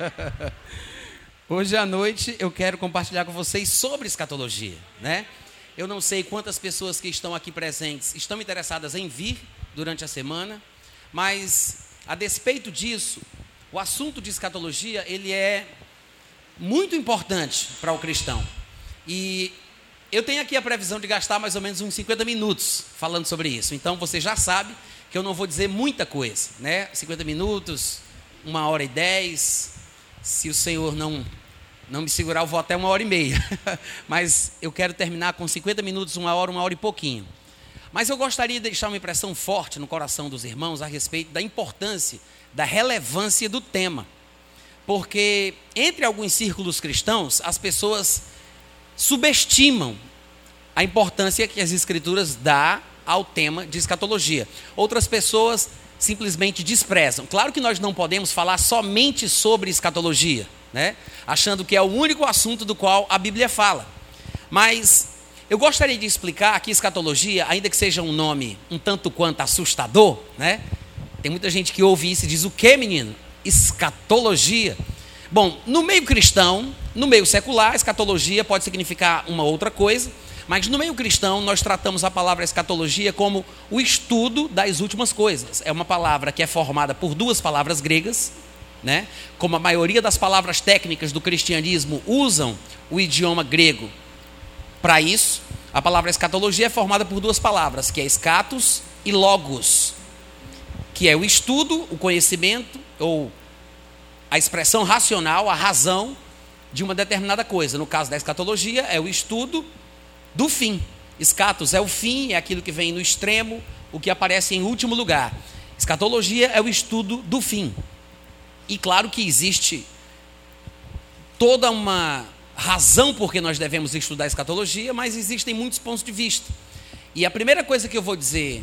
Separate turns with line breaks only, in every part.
Hoje à noite eu quero compartilhar com vocês sobre escatologia, né? Eu não sei quantas pessoas que estão aqui presentes estão interessadas em vir durante a semana, mas a despeito disso, o assunto de escatologia, ele é muito importante para o cristão. E eu tenho aqui a previsão de gastar mais ou menos uns 50 minutos falando sobre isso. Então você já sabe que eu não vou dizer muita coisa, né? 50 minutos, uma hora e dez. Se o Senhor não não me segurar, eu vou até uma hora e meia. Mas eu quero terminar com 50 minutos, uma hora, uma hora e pouquinho. Mas eu gostaria de deixar uma impressão forte no coração dos irmãos a respeito da importância, da relevância do tema. Porque entre alguns círculos cristãos, as pessoas subestimam a importância que as escrituras dá ao tema de escatologia. Outras pessoas simplesmente desprezam. Claro que nós não podemos falar somente sobre escatologia, né? Achando que é o único assunto do qual a Bíblia fala. Mas eu gostaria de explicar que escatologia, ainda que seja um nome um tanto quanto assustador, né? Tem muita gente que ouve isso e diz: "O que, menino? Escatologia?" Bom, no meio cristão, no meio secular, escatologia pode significar uma outra coisa, mas no meio cristão nós tratamos a palavra escatologia como o estudo das últimas coisas. É uma palavra que é formada por duas palavras gregas, né? Como a maioria das palavras técnicas do cristianismo usam o idioma grego para isso, a palavra escatologia é formada por duas palavras, que é escatos e logos, que é o estudo, o conhecimento ou a expressão racional, a razão de uma determinada coisa. No caso da escatologia, é o estudo do fim. Escatos é o fim, é aquilo que vem no extremo, o que aparece em último lugar. Escatologia é o estudo do fim. E claro que existe toda uma razão por que nós devemos estudar escatologia, mas existem muitos pontos de vista. E a primeira coisa que eu vou dizer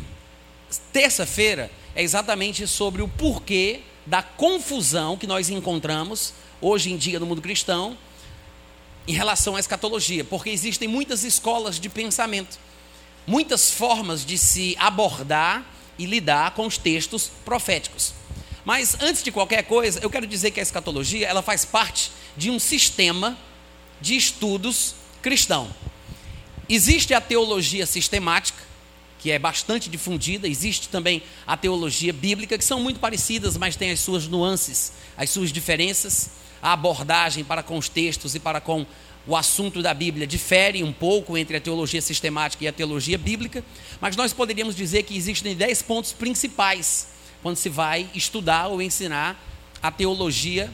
terça-feira é exatamente sobre o porquê da confusão que nós encontramos hoje em dia no mundo cristão em relação à escatologia, porque existem muitas escolas de pensamento, muitas formas de se abordar e lidar com os textos proféticos. Mas antes de qualquer coisa, eu quero dizer que a escatologia, ela faz parte de um sistema de estudos cristão. Existe a teologia sistemática, que é bastante difundida. Existe também a teologia bíblica, que são muito parecidas, mas tem as suas nuances, as suas diferenças. A abordagem para com os textos e para com o assunto da Bíblia difere um pouco entre a teologia sistemática e a teologia bíblica, mas nós poderíamos dizer que existem dez pontos principais quando se vai estudar ou ensinar a teologia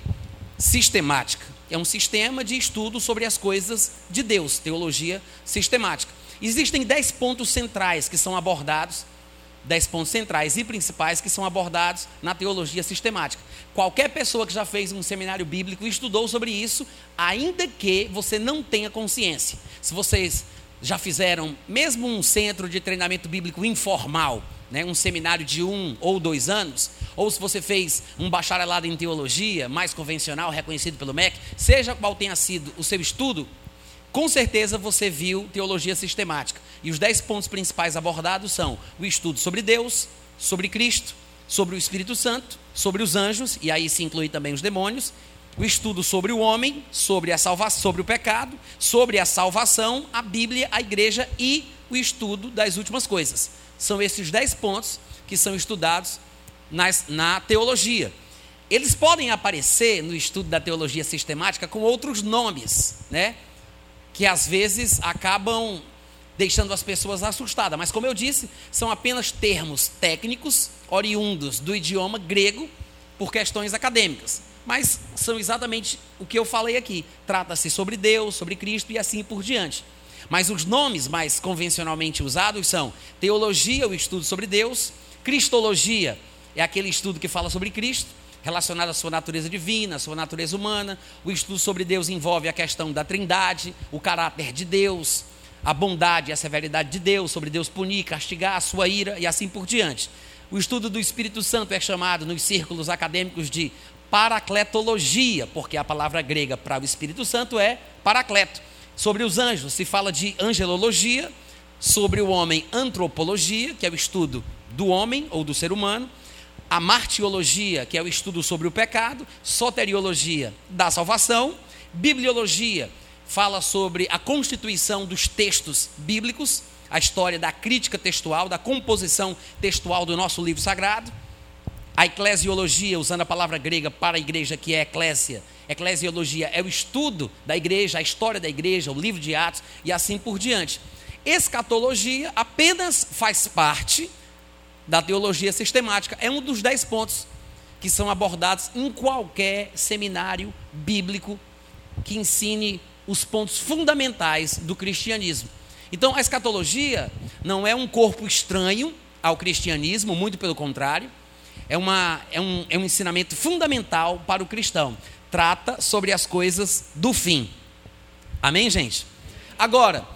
sistemática. É um sistema de estudo sobre as coisas de Deus, teologia sistemática. Existem dez pontos centrais que são abordados, dez pontos centrais e principais que são abordados na teologia sistemática. Qualquer pessoa que já fez um seminário bíblico e estudou sobre isso, ainda que você não tenha consciência. Se vocês já fizeram mesmo um centro de treinamento bíblico informal, né, um seminário de um ou dois anos, ou se você fez um bacharelado em teologia, mais convencional, reconhecido pelo MEC, seja qual tenha sido o seu estudo, com certeza você viu teologia sistemática. E os dez pontos principais abordados são o estudo sobre Deus, sobre Cristo, sobre o Espírito Santo, sobre os anjos, e aí se inclui também os demônios, o estudo sobre o homem, sobre a salvação, sobre o pecado, sobre a salvação, a Bíblia, a igreja e o estudo das últimas coisas. São esses dez pontos que são estudados nas, na teologia. Eles podem aparecer no estudo da teologia sistemática com outros nomes, né? Que às vezes acabam deixando as pessoas assustadas. Mas, como eu disse, são apenas termos técnicos oriundos do idioma grego por questões acadêmicas. Mas são exatamente o que eu falei aqui. Trata-se sobre Deus, sobre Cristo e assim por diante. Mas os nomes mais convencionalmente usados são teologia, o estudo sobre Deus, cristologia, é aquele estudo que fala sobre Cristo, relacionado à sua natureza divina, à sua natureza humana. O estudo sobre Deus envolve a questão da trindade, o caráter de Deus, a bondade e a severidade de Deus, sobre Deus punir, castigar a sua ira e assim por diante. O estudo do Espírito Santo é chamado nos círculos acadêmicos de paracletologia, porque a palavra grega para o Espírito Santo é paracleto. Sobre os anjos se fala de angelologia, sobre o homem antropologia, que é o estudo do homem ou do ser humano, a martiologia, que é o estudo sobre o pecado, soteriologia da salvação, bibliologia fala sobre a constituição dos textos bíblicos, a história da crítica textual, da composição textual do nosso livro sagrado, a eclesiologia, usando a palavra grega para a igreja que é eclésia, eclesiologia é o estudo da igreja, a história da igreja, o livro de Atos e assim por diante. Escatologia apenas faz parte da teologia sistemática, é um dos dez pontos que são abordados em qualquer seminário bíblico que ensine os pontos fundamentais do cristianismo. Então, a escatologia não é um corpo estranho ao cristianismo, muito pelo contrário, é, uma, é, um, é um ensinamento fundamental para o cristão. Trata sobre as coisas do fim. Amém, gente? Agora,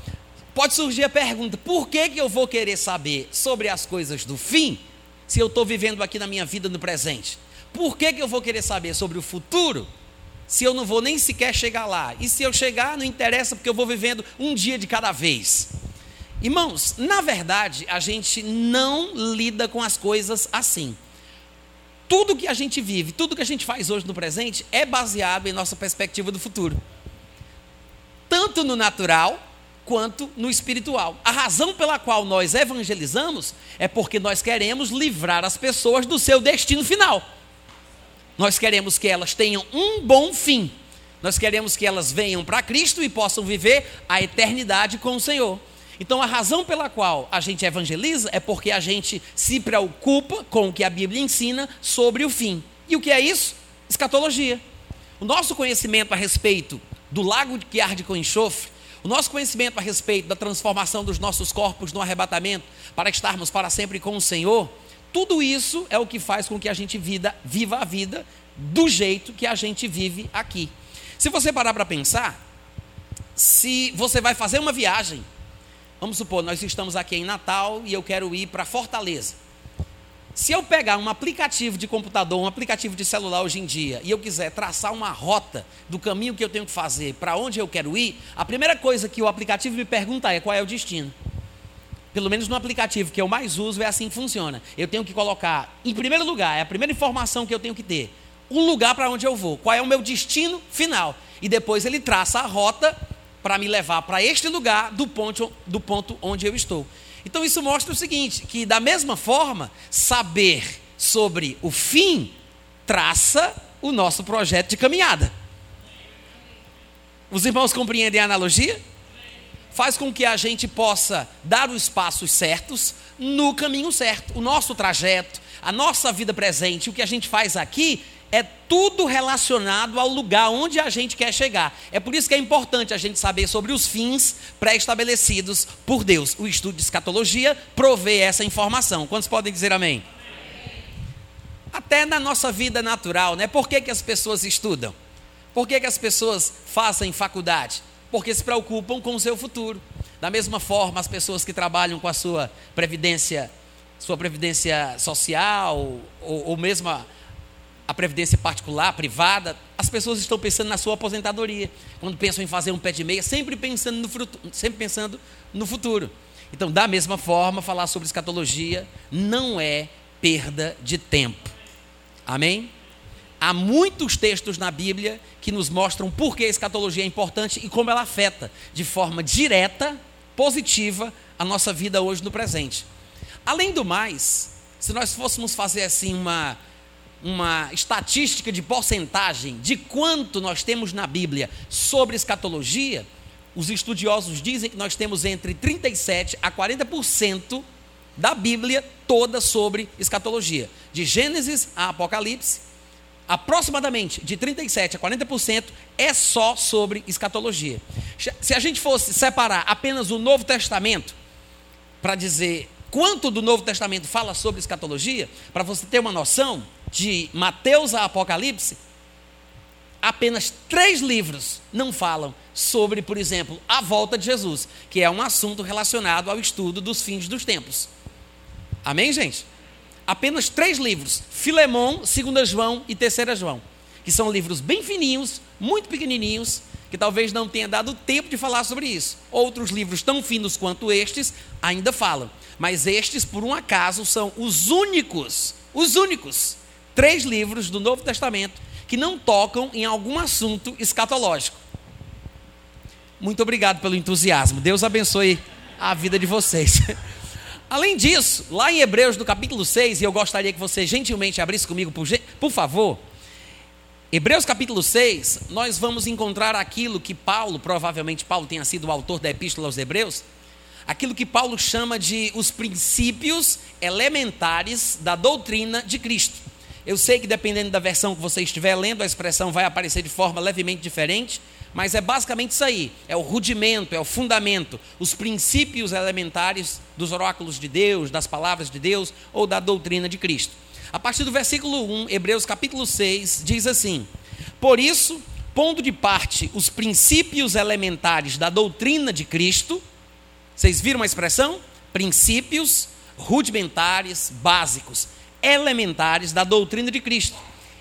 pode surgir a pergunta: por que, que eu vou querer saber sobre as coisas do fim se eu estou vivendo aqui na minha vida no presente? Por que, que eu vou querer saber sobre o futuro se eu não vou nem sequer chegar lá? E se eu chegar, não interessa, porque eu vou vivendo um dia de cada vez. Irmãos, na verdade, a gente não lida com as coisas assim. Tudo que a gente vive, tudo que a gente faz hoje no presente é baseado em nossa perspectiva do futuro. Tanto no natural quanto no espiritual. A razão pela qual nós evangelizamos é porque nós queremos livrar as pessoas do seu destino final. Nós queremos que elas tenham um bom fim. Nós queremos que elas venham para Cristo e possam viver a eternidade com o Senhor. Então, a razão pela qual a gente evangeliza é porque a gente se preocupa com o que a Bíblia ensina sobre o fim. E o que é isso? Escatologia. O nosso conhecimento a respeito do lago que arde com enxofre, o nosso conhecimento a respeito da transformação dos nossos corpos no arrebatamento, para estarmos para sempre com o Senhor, tudo isso é o que faz com que a gente vida, viva a vida do jeito que a gente vive aqui. Se você parar para pensar, se você vai fazer uma viagem, vamos supor, nós estamos aqui em Natal e eu quero ir para Fortaleza. Se eu pegar um aplicativo de computador, um aplicativo de celular hoje em dia, e eu quiser traçar uma rota do caminho que eu tenho que fazer para onde eu quero ir, a primeira coisa que o aplicativo me pergunta é qual é o destino pelo menos no aplicativo que eu mais uso, é assim que funciona. Eu tenho que colocar, em primeiro lugar, é a primeira informação que eu tenho que ter, um lugar para onde eu vou, qual é o meu destino final. E depois ele traça a rota para me levar para este lugar do ponto, do ponto onde eu estou. Então isso mostra o seguinte: que da mesma forma, saber sobre o fim traça o nosso projeto de caminhada. Os irmãos compreendem a analogia? faz com que a gente possa dar os passos certos no caminho certo. O nosso trajeto, a nossa vida presente, o que a gente faz aqui é tudo relacionado ao lugar onde a gente quer chegar. É por isso que é importante a gente saber sobre os fins pré-estabelecidos por Deus. O estudo de escatologia provê essa informação. Quantos podem dizer amém? Até na nossa vida natural, né? Por que, que as pessoas estudam? Por que, que as pessoas fazem faculdade? porque se preocupam com o seu futuro. Da mesma forma, as pessoas que trabalham com a sua previdência, sua previdência social, ou, ou mesmo a, a previdência particular, privada, as pessoas estão pensando na sua aposentadoria. Quando pensam em fazer um pé de meia, sempre pensando no, fruto, sempre pensando no futuro. Então, da mesma forma, falar sobre escatologia não é perda de tempo. Amém? Há muitos textos na Bíblia que nos mostram por que a escatologia é importante e como ela afeta de forma direta, positiva, a nossa vida hoje no presente. Além do mais, se nós fôssemos fazer assim uma, uma estatística de porcentagem de quanto nós temos na Bíblia sobre escatologia, os estudiosos dizem que nós temos entre 37 a 40% da Bíblia toda sobre escatologia, de Gênesis a Apocalipse aproximadamente de 37 a 40% é só sobre escatologia. Se a gente fosse separar apenas o Novo Testamento para dizer quanto do Novo Testamento fala sobre escatologia, para você ter uma noção, de Mateus a Apocalipse, apenas três livros não falam sobre, por exemplo, a volta de Jesus, que é um assunto relacionado ao estudo dos fins dos tempos. Amém, gente? apenas três livros: Filemão, 2 João e 3 João, que são livros bem fininhos, muito pequenininhos, que talvez não tenha dado tempo de falar sobre isso. Outros livros tão finos quanto estes ainda falam, mas estes, por um acaso, são os únicos os únicos três livros do Novo Testamento que não tocam em algum assunto escatológico. Muito obrigado pelo entusiasmo. Deus abençoe a vida de vocês. Além disso, lá em Hebreus, no capítulo 6, e eu gostaria que você gentilmente abrisse comigo, por, por favor. Hebreus capítulo 6, nós vamos encontrar aquilo que Paulo, provavelmente Paulo tenha sido o autor da epístola aos Hebreus, aquilo que Paulo chama de os princípios elementares da doutrina de Cristo. Eu sei que dependendo da versão que você estiver lendo, a expressão vai aparecer de forma levemente diferente, mas é basicamente isso aí: é o rudimento, é o fundamento, os princípios elementares dos oráculos de Deus, das palavras de Deus ou da doutrina de Cristo. A partir do versículo 1, Hebreus capítulo 6, diz assim: Por isso, pondo de parte os princípios elementares da doutrina de Cristo, vocês viram a expressão? Princípios rudimentares, básicos, elementares da doutrina de Cristo.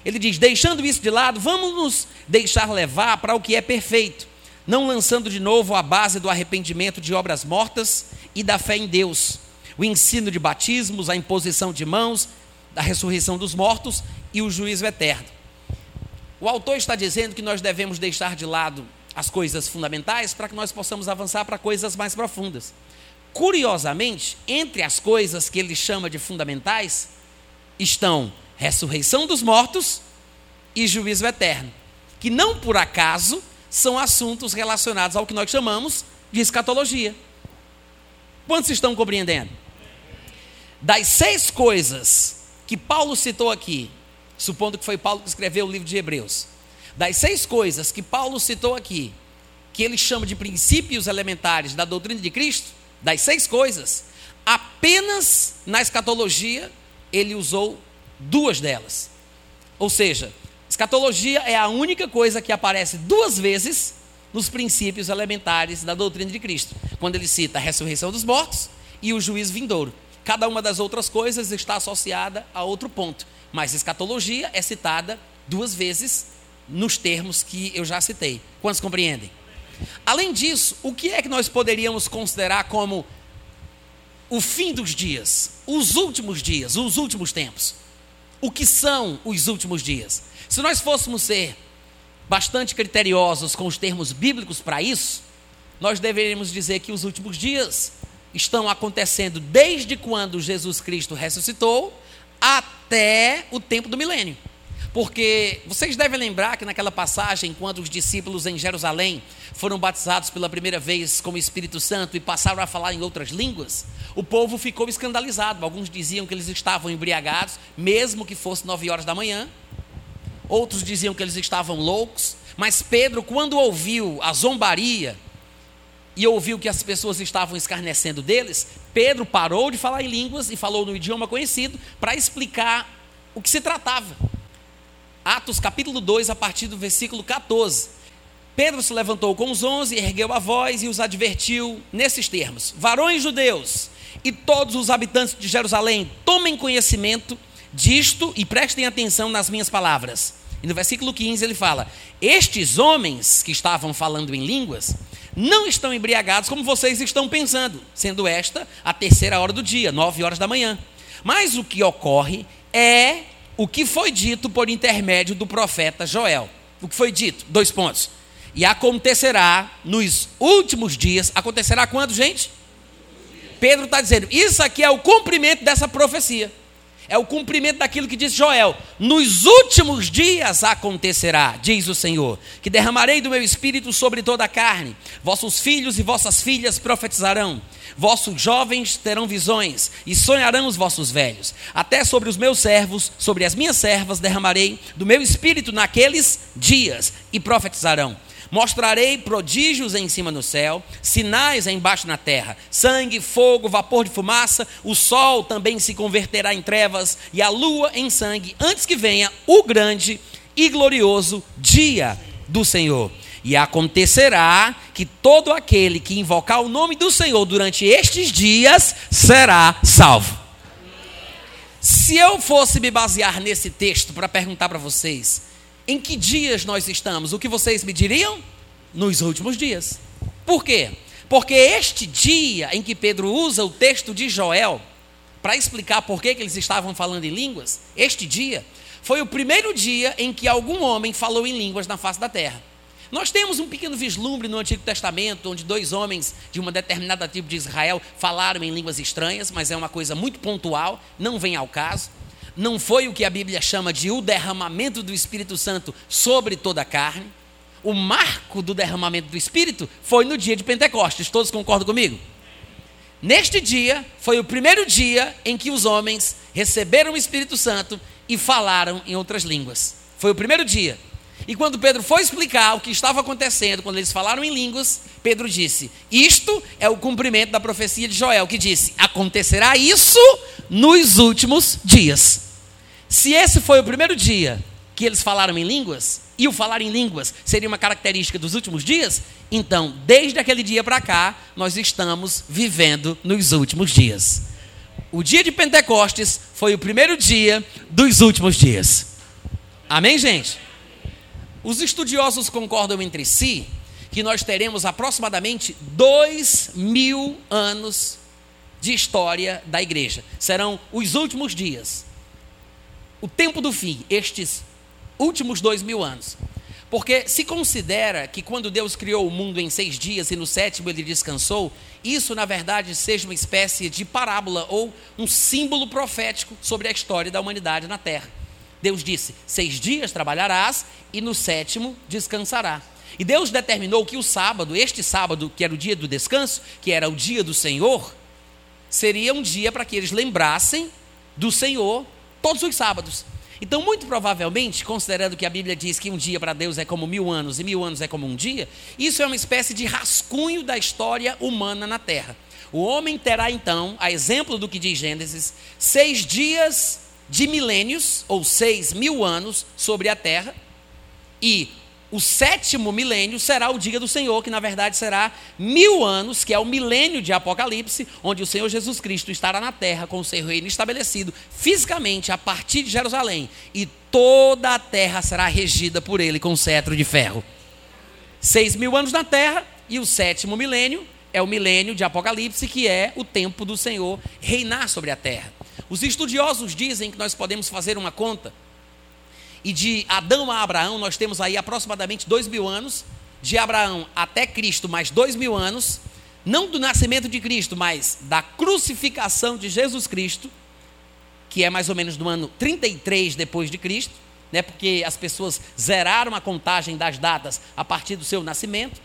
Ele diz: deixando isso de lado, vamos nos deixar levar para o que é perfeito, não lançando de novo a base do arrependimento de obras mortas e da fé em Deus, o ensino de batismos, a imposição de mãos, da ressurreição dos mortos e o juízo eterno. O autor está dizendo que nós devemos deixar de lado as coisas fundamentais para que nós possamos avançar para coisas mais profundas. Curiosamente, entre as coisas que ele chama de fundamentais estão ressurreição dos mortos e juízo eterno, que não por acaso são assuntos relacionados ao que nós chamamos de escatologia. Quantos estão compreendendo? Das seis coisas que Paulo citou aqui, supondo que foi Paulo que escreveu o livro de Hebreus, das seis coisas que Paulo citou aqui, que ele chama de princípios elementares da doutrina de Cristo, das seis coisas, apenas na escatologia ele usou duas delas. Ou seja, escatologia é a única coisa que aparece duas vezes nos princípios elementares da doutrina de Cristo, quando ele cita a ressurreição dos mortos e o juízo vindouro. Cada uma das outras coisas está associada a outro ponto. Mas escatologia é citada duas vezes nos termos que eu já citei. Quantos compreendem? Além disso, o que é que nós poderíamos considerar como o fim dos dias, os últimos dias, os últimos tempos? O que são os últimos dias? Se nós fôssemos ser bastante criteriosos com os termos bíblicos para isso, nós deveríamos dizer que os últimos dias estão acontecendo desde quando Jesus Cristo ressuscitou até o tempo do milênio. Porque vocês devem lembrar que naquela passagem, quando os discípulos em Jerusalém foram batizados pela primeira vez com o Espírito Santo e passaram a falar em outras línguas, o povo ficou escandalizado. Alguns diziam que eles estavam embriagados, mesmo que fosse nove horas da manhã. Outros diziam que eles estavam loucos. Mas Pedro, quando ouviu a zombaria e ouviu que as pessoas estavam escarnecendo deles, Pedro parou de falar em línguas e falou no idioma conhecido para explicar o que se tratava. Atos capítulo 2, a partir do versículo 14. Pedro se levantou com os onze, ergueu a voz e os advertiu nesses termos: Varões judeus e todos os habitantes de Jerusalém, tomem conhecimento disto e prestem atenção nas minhas palavras. E no versículo 15 ele fala: Estes homens que estavam falando em línguas não estão embriagados como vocês estão pensando, sendo esta a terceira hora do dia, nove horas da manhã. Mas o que ocorre é o que foi dito por intermédio do profeta Joel. O que foi dito? Dois pontos. E acontecerá nos últimos dias. Acontecerá quando, gente? Pedro está dizendo: isso aqui é o cumprimento dessa profecia. É o cumprimento daquilo que disse Joel: Nos últimos dias acontecerá, diz o Senhor, que derramarei do meu espírito sobre toda a carne. Vossos filhos e vossas filhas profetizarão. Vossos jovens terão visões e sonharão os vossos velhos. Até sobre os meus servos, sobre as minhas servas derramarei do meu espírito naqueles dias e profetizarão. Mostrarei prodígios em cima no céu, sinais embaixo na terra: sangue, fogo, vapor de fumaça. O sol também se converterá em trevas e a lua em sangue, antes que venha o grande e glorioso dia do Senhor. E acontecerá que todo aquele que invocar o nome do Senhor durante estes dias será salvo. Se eu fosse me basear nesse texto para perguntar para vocês, em que dias nós estamos? O que vocês me diriam? Nos últimos dias. Por quê? Porque este dia em que Pedro usa o texto de Joel, para explicar por que, eles estavam falando em línguas, este dia foi o primeiro dia em que algum homem falou em línguas na face da terra. Nós temos um pequeno vislumbre no Antigo Testamento, onde dois homens de uma determinada tribo de Israel falaram em línguas estranhas, mas é uma coisa muito pontual, não vem ao caso. Não foi o que a Bíblia chama de o derramamento do Espírito Santo sobre toda a carne. O marco do derramamento do Espírito foi no dia de Pentecostes. Todos concordam comigo? Neste dia foi o primeiro dia em que os homens receberam o Espírito Santo e falaram em outras línguas. Foi o primeiro dia. E quando Pedro foi explicar o que estava acontecendo, quando eles falaram em línguas, Pedro disse: Isto é o cumprimento da profecia de Joel, que disse: Acontecerá isso nos últimos dias. Se esse foi o primeiro dia que eles falaram em línguas, e o falar em línguas seria uma característica dos últimos dias, então, desde aquele dia para cá, nós estamos vivendo nos últimos dias. O dia de Pentecostes foi o primeiro dia dos últimos dias. Amém, gente? Os estudiosos concordam entre si que nós teremos aproximadamente dois mil anos de história da igreja. Serão os últimos dias. O tempo do fim, estes últimos dois mil anos. Porque se considera que quando Deus criou o mundo em seis dias e no sétimo ele descansou, isso na verdade seja uma espécie de parábola ou um símbolo profético sobre a história da humanidade na terra. Deus disse: Seis dias trabalharás e no sétimo descansará. E Deus determinou que o sábado, este sábado, que era o dia do descanso, que era o dia do Senhor, seria um dia para que eles lembrassem do Senhor todos os sábados. Então, muito provavelmente, considerando que a Bíblia diz que um dia para Deus é como mil anos e mil anos é como um dia, isso é uma espécie de rascunho da história humana na Terra. O homem terá então, a exemplo do que diz Gênesis, seis dias de milênios, ou seis mil anos, sobre a terra, e o sétimo milênio será o dia do Senhor, que na verdade será mil anos, que é o milênio de Apocalipse, onde o Senhor Jesus Cristo estará na terra com o seu reino estabelecido fisicamente a partir de Jerusalém, e toda a terra será regida por ele com cetro de ferro. Seis mil anos na terra, e o sétimo milênio é o milênio de Apocalipse, que é o tempo do Senhor reinar sobre a terra. Os estudiosos dizem que nós podemos fazer uma conta, e de Adão a Abraão, nós temos aí aproximadamente dois mil anos, de Abraão até Cristo, mais dois mil anos, não do nascimento de Cristo, mas da crucificação de Jesus Cristo, que é mais ou menos no ano 33 depois de Cristo, né, porque as pessoas zeraram a contagem das datas a partir do seu nascimento,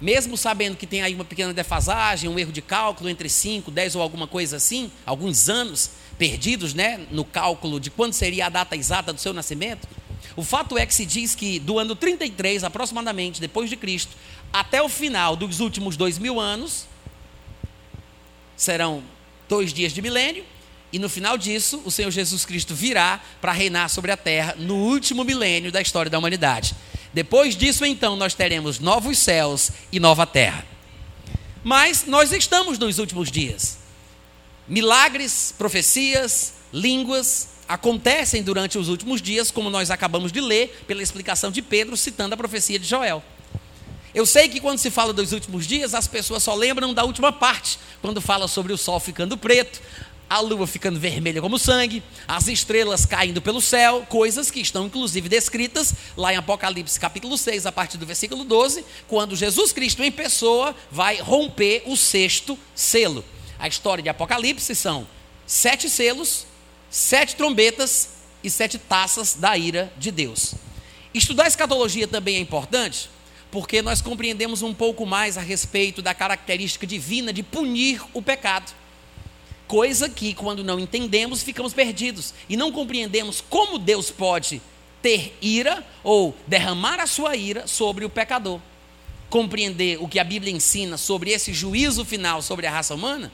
mesmo sabendo que tem aí uma pequena defasagem, um erro de cálculo entre 5, 10 ou alguma coisa assim, alguns anos, perdidos né, no cálculo de quando seria a data exata do seu nascimento. O fato é que se diz que do ano 33, aproximadamente, depois de Cristo, até o final dos últimos dois mil anos, serão dois dias de milênio, e no final disso, o Senhor Jesus Cristo virá para reinar sobre a terra no último milênio da história da humanidade. Depois disso, então, nós teremos novos céus e nova terra. Mas nós estamos nos últimos dias. Milagres, profecias, línguas acontecem durante os últimos dias, como nós acabamos de ler pela explicação de Pedro, citando a profecia de Joel. Eu sei que quando se fala dos últimos dias, as pessoas só lembram da última parte, quando fala sobre o sol ficando preto, a lua ficando vermelha como sangue, as estrelas caindo pelo céu, coisas que estão inclusive descritas lá em Apocalipse capítulo 6, a partir do versículo 12, quando Jesus Cristo em pessoa vai romper o sexto selo. A história de Apocalipse são sete selos, sete trombetas e sete taças da ira de Deus. Estudar escatologia também é importante, porque nós compreendemos um pouco mais a respeito da característica divina de punir o pecado. Coisa que, quando não entendemos, ficamos perdidos e não compreendemos como Deus pode ter ira ou derramar a sua ira sobre o pecador. Compreender o que a Bíblia ensina sobre esse juízo final sobre a raça humana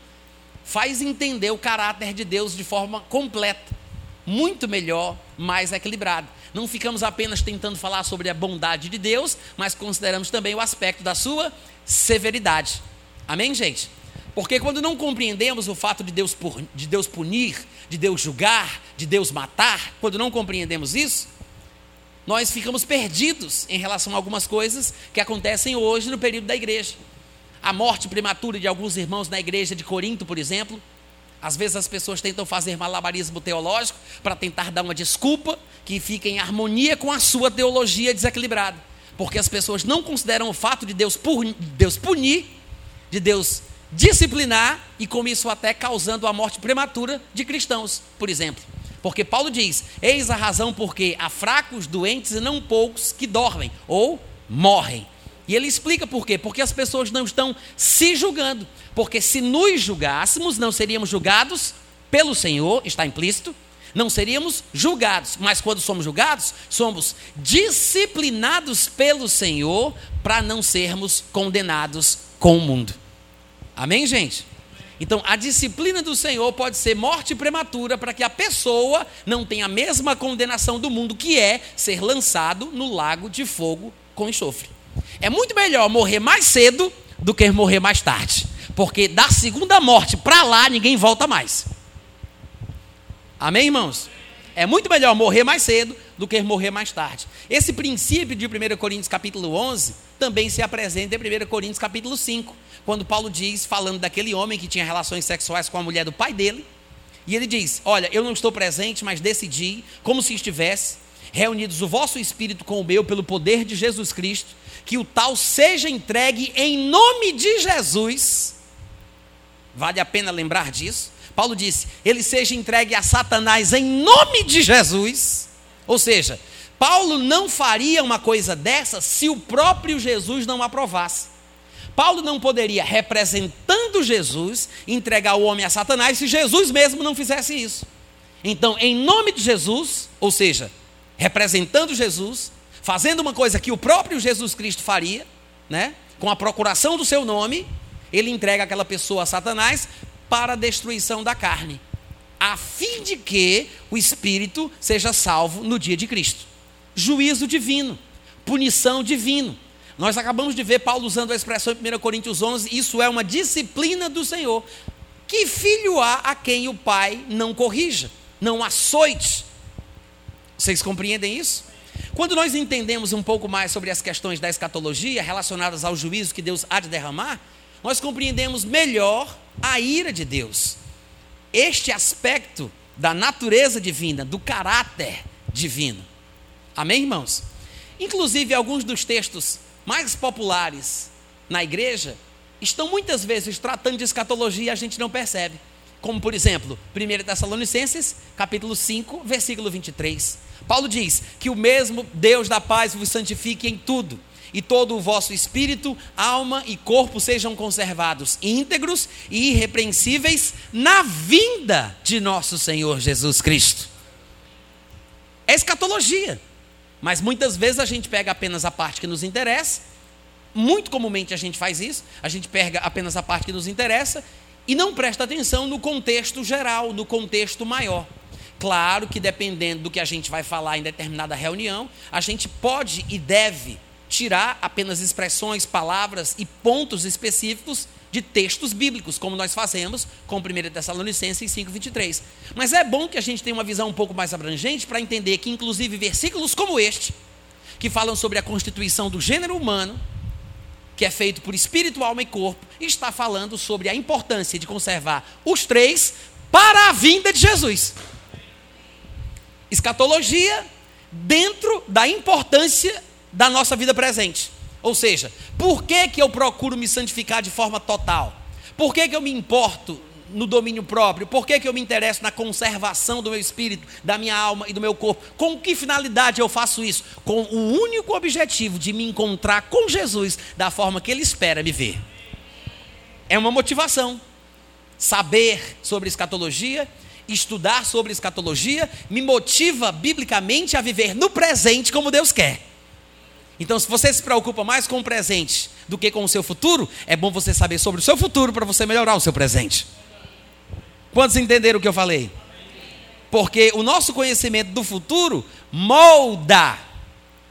faz entender o caráter de Deus de forma completa, muito melhor, mais equilibrada. Não ficamos apenas tentando falar sobre a bondade de Deus, mas consideramos também o aspecto da sua severidade. Amém, gente? Porque quando não compreendemos o fato de Deus, de Deus punir, de Deus julgar, de Deus matar, quando não compreendemos isso, nós ficamos perdidos em relação a algumas coisas que acontecem hoje no período da igreja a morte prematura de alguns irmãos na igreja de Corinto, por exemplo, Às vezes as pessoas tentam fazer malabarismo teológico para tentar dar uma desculpa que fique em harmonia com a sua teologia desequilibrada. Porque as pessoas não consideram o fato de Deus, Deus punir, de Deus disciplinar e com isso até causando a morte prematura de cristãos, por exemplo. Porque Paulo diz: Eis a razão porque há fracos, doentes e não poucos que dormem ou morrem. E ele explica por quê? Porque as pessoas não estão se julgando. Porque se nos julgássemos, não seríamos julgados pelo Senhor, está implícito, não seríamos julgados. Mas quando somos julgados, somos disciplinados pelo Senhor para não sermos condenados com o mundo. Amém, gente? Então, a disciplina do Senhor pode ser morte prematura para que a pessoa não tenha a mesma condenação do mundo, que é ser lançado no lago de fogo com enxofre. É muito melhor morrer mais cedo do que morrer mais tarde, porque da segunda morte para lá ninguém volta mais. Amém, irmãos? É muito melhor morrer mais cedo do que morrer mais tarde. Esse princípio de 1 Coríntios capítulo 11 também se apresenta em 1 Coríntios capítulo 5, quando Paulo diz, falando daquele homem que tinha relações sexuais com a mulher do pai dele, e ele diz: Olha, eu não estou presente, mas decidi, como se estivesse, reunidos o vosso espírito com o meu pelo poder de Jesus Cristo, que o tal seja entregue em nome de Jesus. Vale a pena lembrar disso. Paulo disse: ele seja entregue a Satanás em nome de Jesus. Ou seja, Paulo não faria uma coisa dessa se o próprio Jesus não aprovasse. Paulo não poderia, representando Jesus, entregar o homem a Satanás se Jesus mesmo não fizesse isso. Então, em nome de Jesus, ou seja, representando Jesus, fazendo uma coisa que o próprio Jesus Cristo faria, né? Com a procuração do seu nome, ele entrega aquela pessoa a Satanás para a destruição da carne, a fim de que o espírito seja salvo no dia de Cristo. Juízo divino, punição divino. Nós acabamos de ver Paulo usando a expressão em 1 Coríntios 11: isso é uma disciplina do Senhor. Que filho há a quem o pai não corrija, não açoite? Vocês compreendem isso? Quando nós entendemos um pouco mais sobre as questões da escatologia relacionadas ao juízo que Deus há de derramar, nós compreendemos melhor a ira de Deus. Este aspecto da natureza divina, do caráter divino. Amém, irmãos? Inclusive, alguns dos textos mais populares na igreja estão muitas vezes tratando de escatologia e a gente não percebe. Como, por exemplo, 1 Tessalonicenses, capítulo 5, versículo 23. Paulo diz que o mesmo Deus da paz vos santifique em tudo, e todo o vosso espírito, alma e corpo sejam conservados íntegros e irrepreensíveis na vinda de nosso Senhor Jesus Cristo. É escatologia. Mas muitas vezes a gente pega apenas a parte que nos interessa, muito comumente a gente faz isso, a gente pega apenas a parte que nos interessa e não presta atenção no contexto geral, no contexto maior. Claro que dependendo do que a gente vai falar em determinada reunião, a gente pode e deve tirar apenas expressões, palavras e pontos específicos de textos bíblicos, como nós fazemos com 1 Tessalonicenses 5,23. Mas é bom que a gente tenha uma visão um pouco mais abrangente para entender que, inclusive, versículos como este, que falam sobre a constituição do gênero humano, que é feito por espírito, alma e corpo, está falando sobre a importância de conservar os três para a vinda de Jesus. Escatologia dentro da importância da nossa vida presente. Ou seja, por que, que eu procuro me santificar de forma total? Por que, que eu me importo no domínio próprio? Por que, que eu me interesso na conservação do meu espírito, da minha alma e do meu corpo? Com que finalidade eu faço isso? Com o único objetivo de me encontrar com Jesus da forma que Ele espera me ver. É uma motivação. Saber sobre escatologia, estudar sobre escatologia, me motiva biblicamente a viver no presente como Deus quer. Então, se você se preocupa mais com o presente do que com o seu futuro, é bom você saber sobre o seu futuro para você melhorar o seu presente. Quantos entenderam o que eu falei? Porque o nosso conhecimento do futuro molda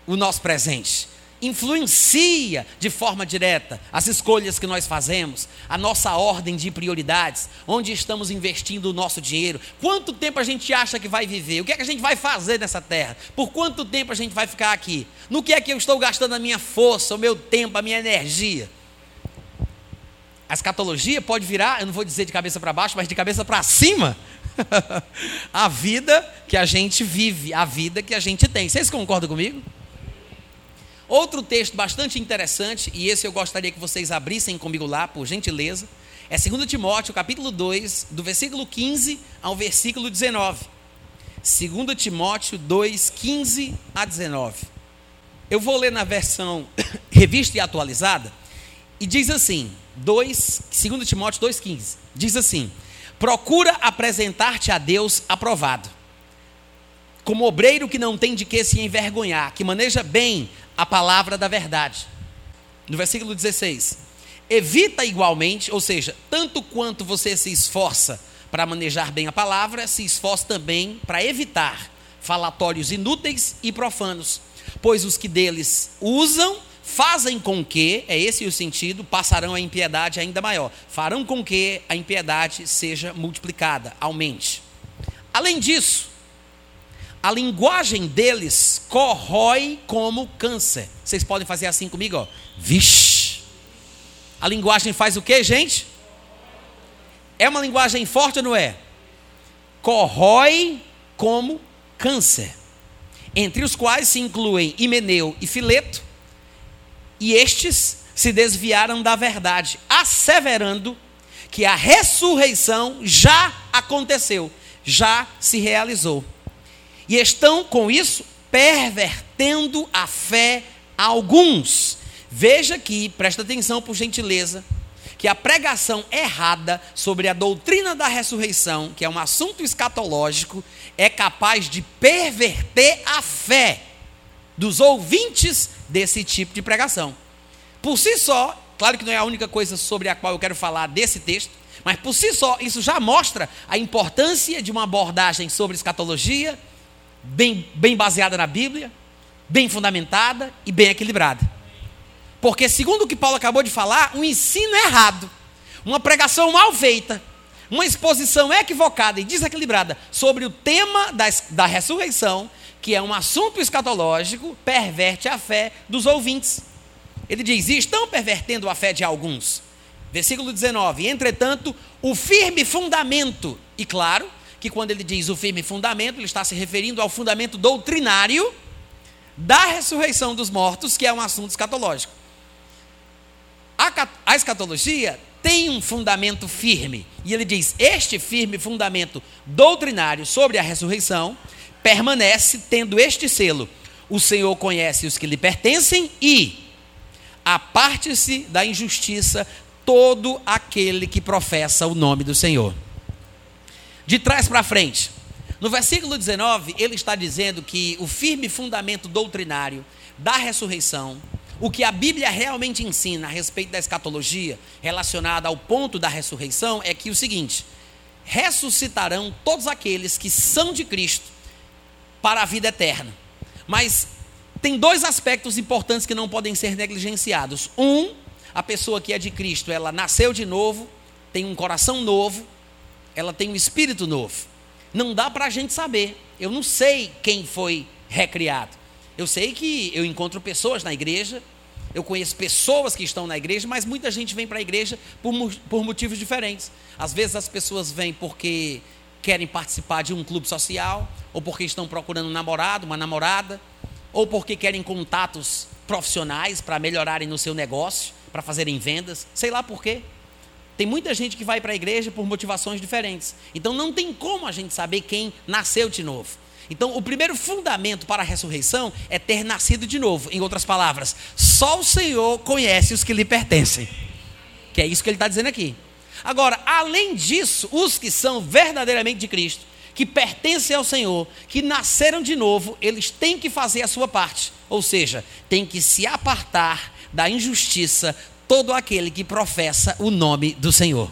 o nosso presente influencia de forma direta as escolhas que nós fazemos, a nossa ordem de prioridades, onde estamos investindo o nosso dinheiro, quanto tempo a gente acha que vai viver, o que é que a gente vai fazer nessa terra, por quanto tempo a gente vai ficar aqui, no que é que eu estou gastando a minha força, o meu tempo, a minha energia. a escatologia pode virar, eu não vou dizer de cabeça para baixo, mas de cabeça para cima, a vida que a gente vive, a vida que a gente tem. Vocês concordam comigo? Outro texto bastante interessante, e esse eu gostaria que vocês abrissem comigo lá, por gentileza, é 2 Timóteo, capítulo 2, do versículo 15 ao versículo 19. 2 Timóteo 2, 15 a 19. Eu vou ler na versão revista e atualizada, e diz assim: 2, 2 Timóteo 2,15. Diz assim: Procura apresentar-te a Deus aprovado, como obreiro que não tem de que se envergonhar, que maneja bem a palavra da verdade. No versículo 16: Evita igualmente, ou seja, tanto quanto você se esforça para manejar bem a palavra, se esforça também para evitar falatórios inúteis e profanos, pois os que deles usam fazem com que, é esse o sentido, passarão a impiedade ainda maior. Farão com que a impiedade seja multiplicada, aumente. Além disso, a linguagem deles corrói como câncer. Vocês podem fazer assim comigo, ó. Vixe. A linguagem faz o que, gente? É uma linguagem forte ou não é? Corrói como câncer. Entre os quais se incluem Himeneu e Fileto, e estes se desviaram da verdade, asseverando que a ressurreição já aconteceu, já se realizou e estão com isso pervertendo a fé a alguns. Veja aqui, presta atenção por gentileza, que a pregação errada sobre a doutrina da ressurreição, que é um assunto escatológico, é capaz de perverter a fé dos ouvintes desse tipo de pregação. Por si só, claro que não é a única coisa sobre a qual eu quero falar desse texto, mas por si só, isso já mostra a importância de uma abordagem sobre escatologia bem, bem baseada na Bíblia, bem fundamentada e bem equilibrada. Porque, segundo o que Paulo acabou de falar, um ensino errado, uma pregação mal feita, uma exposição equivocada e desequilibrada sobre o tema da, da ressurreição, que é um assunto escatológico, perverte a fé dos ouvintes. Ele diz: e estão pervertendo a fé de alguns. Versículo 19: Entretanto, o firme fundamento, e claro, que quando ele diz o firme fundamento, ele está se referindo ao fundamento doutrinário da ressurreição dos mortos, que é um assunto escatológico. A, a escatologia tem um fundamento firme, e ele diz: este firme fundamento doutrinário sobre a ressurreição permanece tendo este selo: o Senhor conhece os que lhe pertencem e aparte-se da injustiça todo aquele que professa o nome do Senhor de trás para frente. No versículo 19, ele está dizendo que o firme fundamento doutrinário da ressurreição, o que a Bíblia realmente ensina a respeito da escatologia relacionada ao ponto da ressurreição, é que o seguinte: ressuscitarão todos aqueles que são de Cristo para a vida eterna. Mas tem dois aspectos importantes que não podem ser negligenciados. Um, a pessoa que é de Cristo, ela nasceu de novo, tem um coração novo, ela tem um espírito novo. Não dá para a gente saber. Eu não sei quem foi recriado. Eu sei que eu encontro pessoas na igreja, eu conheço pessoas que estão na igreja, mas muita gente vem para a igreja por, por motivos diferentes. Às vezes as pessoas vêm porque querem participar de um clube social, ou porque estão procurando um namorado, uma namorada, ou porque querem contatos profissionais para melhorarem no seu negócio, para fazerem vendas, sei lá por quê. Tem muita gente que vai para a igreja por motivações diferentes. Então não tem como a gente saber quem nasceu de novo. Então, o primeiro fundamento para a ressurreição é ter nascido de novo. Em outras palavras, só o Senhor conhece os que lhe pertencem. Que é isso que ele está dizendo aqui. Agora, além disso, os que são verdadeiramente de Cristo, que pertencem ao Senhor, que nasceram de novo, eles têm que fazer a sua parte. Ou seja, têm que se apartar da injustiça, todo aquele que professa o nome do Senhor.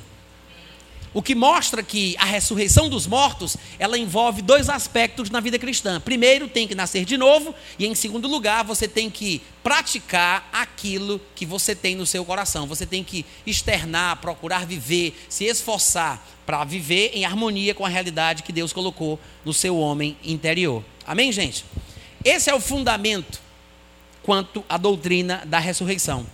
O que mostra que a ressurreição dos mortos, ela envolve dois aspectos na vida cristã. Primeiro, tem que nascer de novo, e em segundo lugar, você tem que praticar aquilo que você tem no seu coração. Você tem que externar, procurar viver, se esforçar para viver em harmonia com a realidade que Deus colocou no seu homem interior. Amém, gente? Esse é o fundamento quanto à doutrina da ressurreição.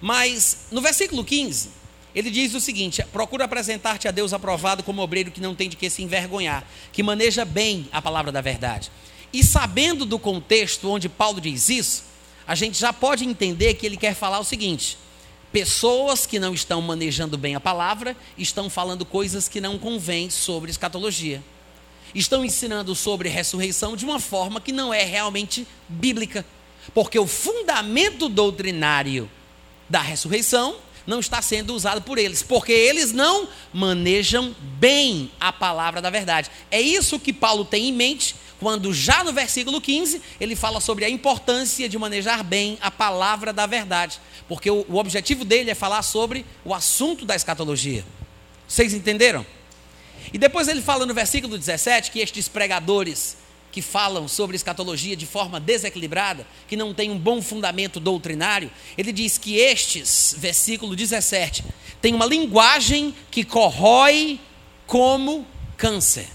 Mas no versículo 15, ele diz o seguinte: procura apresentar-te a Deus aprovado como obreiro que não tem de que se envergonhar, que maneja bem a palavra da verdade. E sabendo do contexto onde Paulo diz isso, a gente já pode entender que ele quer falar o seguinte: pessoas que não estão manejando bem a palavra estão falando coisas que não convêm sobre escatologia. Estão ensinando sobre ressurreição de uma forma que não é realmente bíblica. Porque o fundamento doutrinário da ressurreição não está sendo usado por eles, porque eles não manejam bem a palavra da verdade. É isso que Paulo tem em mente quando, já no versículo 15, ele fala sobre a importância de manejar bem a palavra da verdade, porque o, o objetivo dele é falar sobre o assunto da escatologia. Vocês entenderam? E depois ele fala no versículo 17 que estes pregadores que falam sobre escatologia de forma desequilibrada, que não tem um bom fundamento doutrinário, ele diz que estes, versículo 17, têm uma linguagem que corrói como câncer.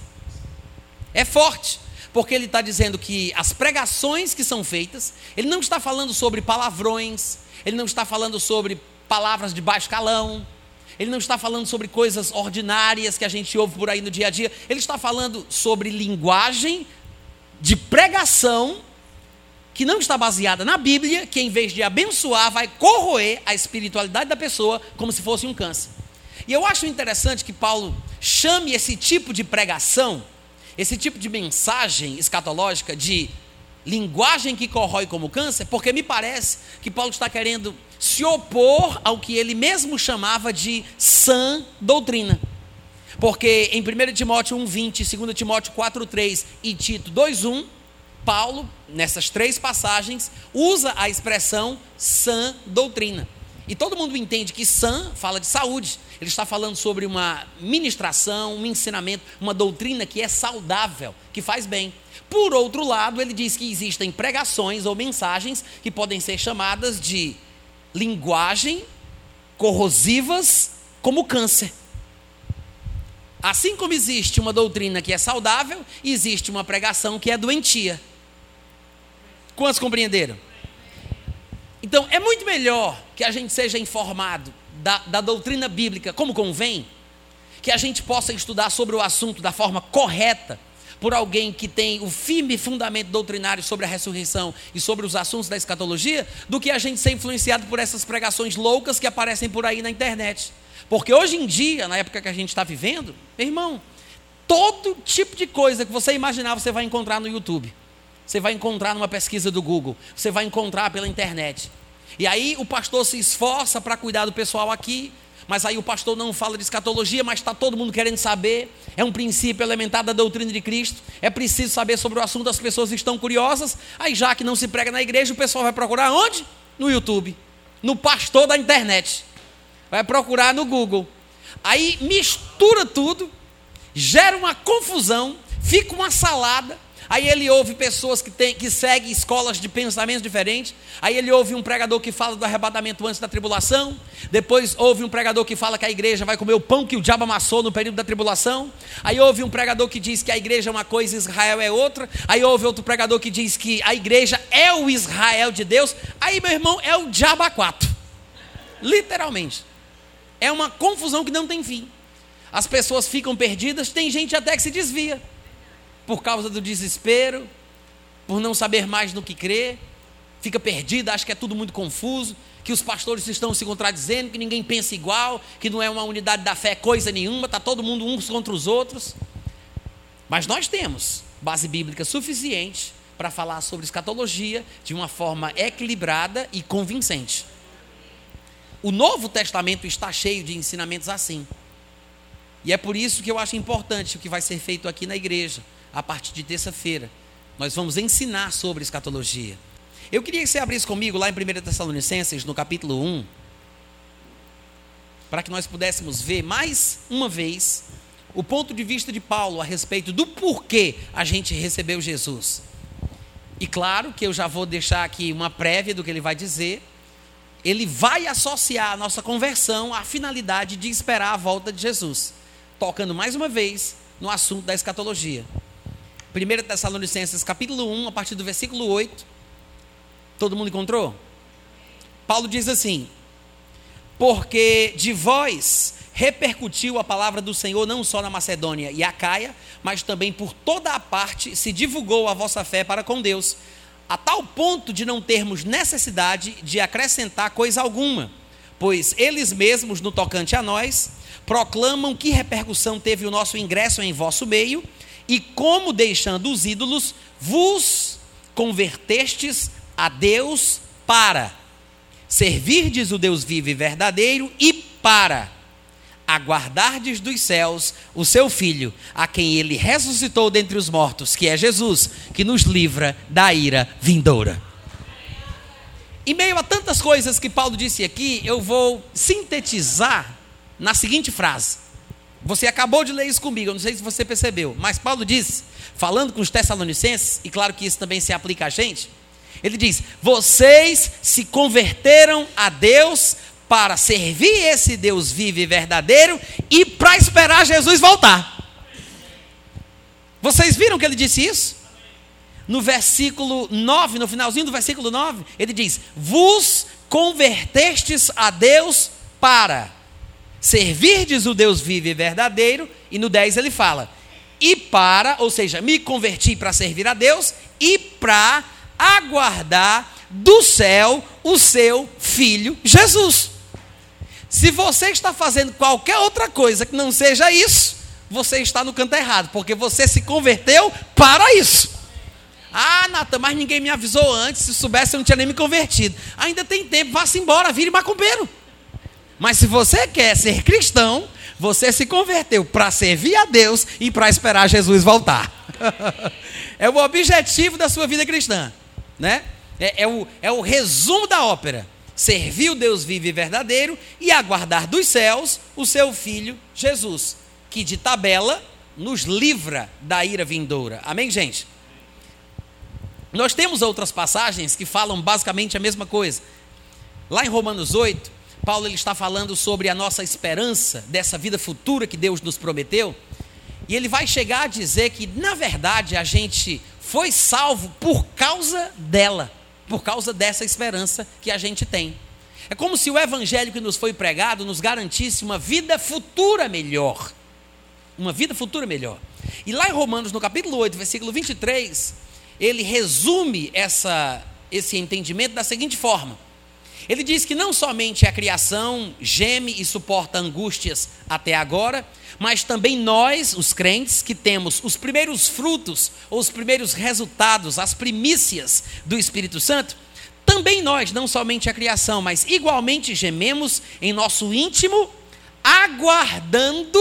É forte, porque ele está dizendo que as pregações que são feitas, ele não está falando sobre palavrões, ele não está falando sobre palavras de baixo calão, ele não está falando sobre coisas ordinárias que a gente ouve por aí no dia a dia, ele está falando sobre linguagem de pregação que não está baseada na Bíblia, que em vez de abençoar, vai corroer a espiritualidade da pessoa como se fosse um câncer. E eu acho interessante que Paulo chame esse tipo de pregação, esse tipo de mensagem escatológica de linguagem que corrói como câncer, porque me parece que Paulo está querendo se opor ao que ele mesmo chamava de sã doutrina. Porque em 1 Timóteo 1,20, 2 Timóteo 4,3 e Tito 2,1, Paulo, nessas três passagens, usa a expressão sã doutrina. E todo mundo entende que sã fala de saúde. Ele está falando sobre uma ministração, um ensinamento, uma doutrina que é saudável, que faz bem. Por outro lado, ele diz que existem pregações ou mensagens que podem ser chamadas de linguagem corrosivas como câncer. Assim como existe uma doutrina que é saudável, existe uma pregação que é doentia. Quantos compreenderam? Então, é muito melhor que a gente seja informado da, da doutrina bíblica como convém, que a gente possa estudar sobre o assunto da forma correta, por alguém que tem o firme fundamento doutrinário sobre a ressurreição e sobre os assuntos da escatologia, do que a gente ser influenciado por essas pregações loucas que aparecem por aí na internet. Porque hoje em dia, na época que a gente está vivendo, meu irmão, todo tipo de coisa que você imaginar você vai encontrar no YouTube. Você vai encontrar numa pesquisa do Google. Você vai encontrar pela internet. E aí o pastor se esforça para cuidar do pessoal aqui, mas aí o pastor não fala de escatologia, mas está todo mundo querendo saber. É um princípio elementar da doutrina de Cristo. É preciso saber sobre o assunto, as pessoas estão curiosas. Aí já que não se prega na igreja, o pessoal vai procurar onde? No YouTube. No pastor da internet vai procurar no Google. Aí mistura tudo, gera uma confusão, fica uma salada. Aí ele ouve pessoas que, tem, que seguem escolas de pensamentos diferentes. Aí ele ouve um pregador que fala do arrebatamento antes da tribulação. Depois ouve um pregador que fala que a igreja vai comer o pão que o diabo amassou no período da tribulação. Aí ouve um pregador que diz que a igreja é uma coisa e Israel é outra. Aí ouve outro pregador que diz que a igreja é o Israel de Deus. Aí, meu irmão, é o diabo a quatro. Literalmente. É uma confusão que não tem fim. As pessoas ficam perdidas, tem gente até que se desvia por causa do desespero, por não saber mais no que crer, fica perdida, acha que é tudo muito confuso, que os pastores estão se contradizendo, que ninguém pensa igual, que não é uma unidade da fé coisa nenhuma, está todo mundo uns contra os outros. Mas nós temos base bíblica suficiente para falar sobre escatologia de uma forma equilibrada e convincente. O Novo Testamento está cheio de ensinamentos assim. E é por isso que eu acho importante o que vai ser feito aqui na igreja, a partir de terça-feira. Nós vamos ensinar sobre escatologia. Eu queria que você abrisse comigo lá em 1 Tessalonicenses, no capítulo 1, para que nós pudéssemos ver mais uma vez o ponto de vista de Paulo a respeito do porquê a gente recebeu Jesus. E claro que eu já vou deixar aqui uma prévia do que ele vai dizer, ele vai associar a nossa conversão à finalidade de esperar a volta de Jesus, tocando mais uma vez no assunto da escatologia. 1 Tessalonicenses capítulo 1, a partir do versículo 8. Todo mundo encontrou? Paulo diz assim: porque de vós repercutiu a palavra do Senhor não só na Macedônia e Acaia, mas também por toda a parte se divulgou a vossa fé para com Deus, a tal ponto de não termos necessidade de acrescentar coisa alguma, pois eles mesmos, no tocante a nós, proclamam que repercussão teve o nosso ingresso em vosso meio e como, deixando os ídolos, vos convertestes a Deus para servirdes o Deus vivo e verdadeiro e para aguardardes dos céus o seu filho, a quem ele ressuscitou dentre os mortos, que é Jesus, que nos livra da ira vindoura. Em meio a tantas coisas que Paulo disse aqui, eu vou sintetizar na seguinte frase. Você acabou de ler isso comigo, eu não sei se você percebeu, mas Paulo disse, falando com os Tessalonicenses, e claro que isso também se aplica a gente, ele diz: Vocês se converteram a Deus para servir esse Deus vivo e verdadeiro e para esperar Jesus voltar. Vocês viram que ele disse isso? No versículo 9, no finalzinho do versículo 9, ele diz: Vos convertestes a Deus para servirdes o Deus vivo e verdadeiro, e no 10 ele fala: e para, ou seja, me converti para servir a Deus e para aguardar do céu o seu filho Jesus. Se você está fazendo qualquer outra coisa que não seja isso, você está no canto errado, porque você se converteu para isso. Ah, Natan, mas ninguém me avisou antes, se soubesse eu não tinha nem me convertido. Ainda tem tempo, vá-se embora, vire macumbeiro. Mas se você quer ser cristão, você se converteu para servir a Deus e para esperar Jesus voltar. é o objetivo da sua vida cristã, né? É, é, o, é o resumo da ópera. Servir o Deus vivo e verdadeiro e aguardar dos céus o seu Filho Jesus, que de tabela nos livra da ira vindoura. Amém, gente? Nós temos outras passagens que falam basicamente a mesma coisa. Lá em Romanos 8, Paulo ele está falando sobre a nossa esperança dessa vida futura que Deus nos prometeu. E ele vai chegar a dizer que, na verdade, a gente foi salvo por causa dela, por causa dessa esperança que a gente tem. É como se o evangelho que nos foi pregado nos garantisse uma vida futura melhor. Uma vida futura melhor. E lá em Romanos, no capítulo 8, versículo 23, ele resume essa, esse entendimento da seguinte forma ele diz que não somente a criação geme e suporta angústias até agora, mas também nós, os crentes, que temos os primeiros frutos, ou os primeiros resultados, as primícias do Espírito Santo, também nós, não somente a criação, mas igualmente gememos em nosso íntimo, aguardando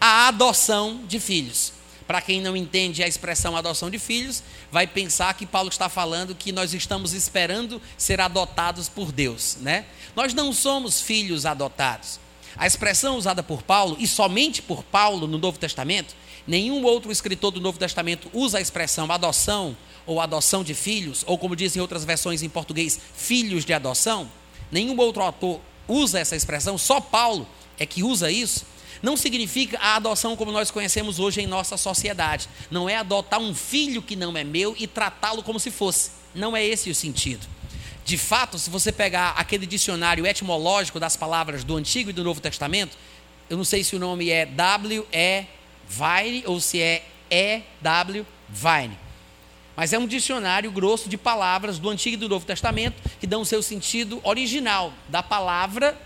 a adoção de filhos. Para quem não entende a expressão adoção de filhos, vai pensar que Paulo está falando que nós estamos esperando ser adotados por Deus, né? Nós não somos filhos adotados. A expressão usada por Paulo, e somente por Paulo no Novo Testamento, nenhum outro escritor do Novo Testamento usa a expressão adoção ou adoção de filhos, ou como dizem outras versões em português, filhos de adoção. Nenhum outro autor usa essa expressão, só Paulo é que usa isso não significa a adoção como nós conhecemos hoje em nossa sociedade. Não é adotar um filho que não é meu e tratá-lo como se fosse. Não é esse o sentido. De fato, se você pegar aquele dicionário etimológico das palavras do Antigo e do Novo Testamento, eu não sei se o nome é W-E Vine ou se é E-W Vine. Mas é um dicionário grosso de palavras do Antigo e do Novo Testamento que dão o seu sentido original, da palavra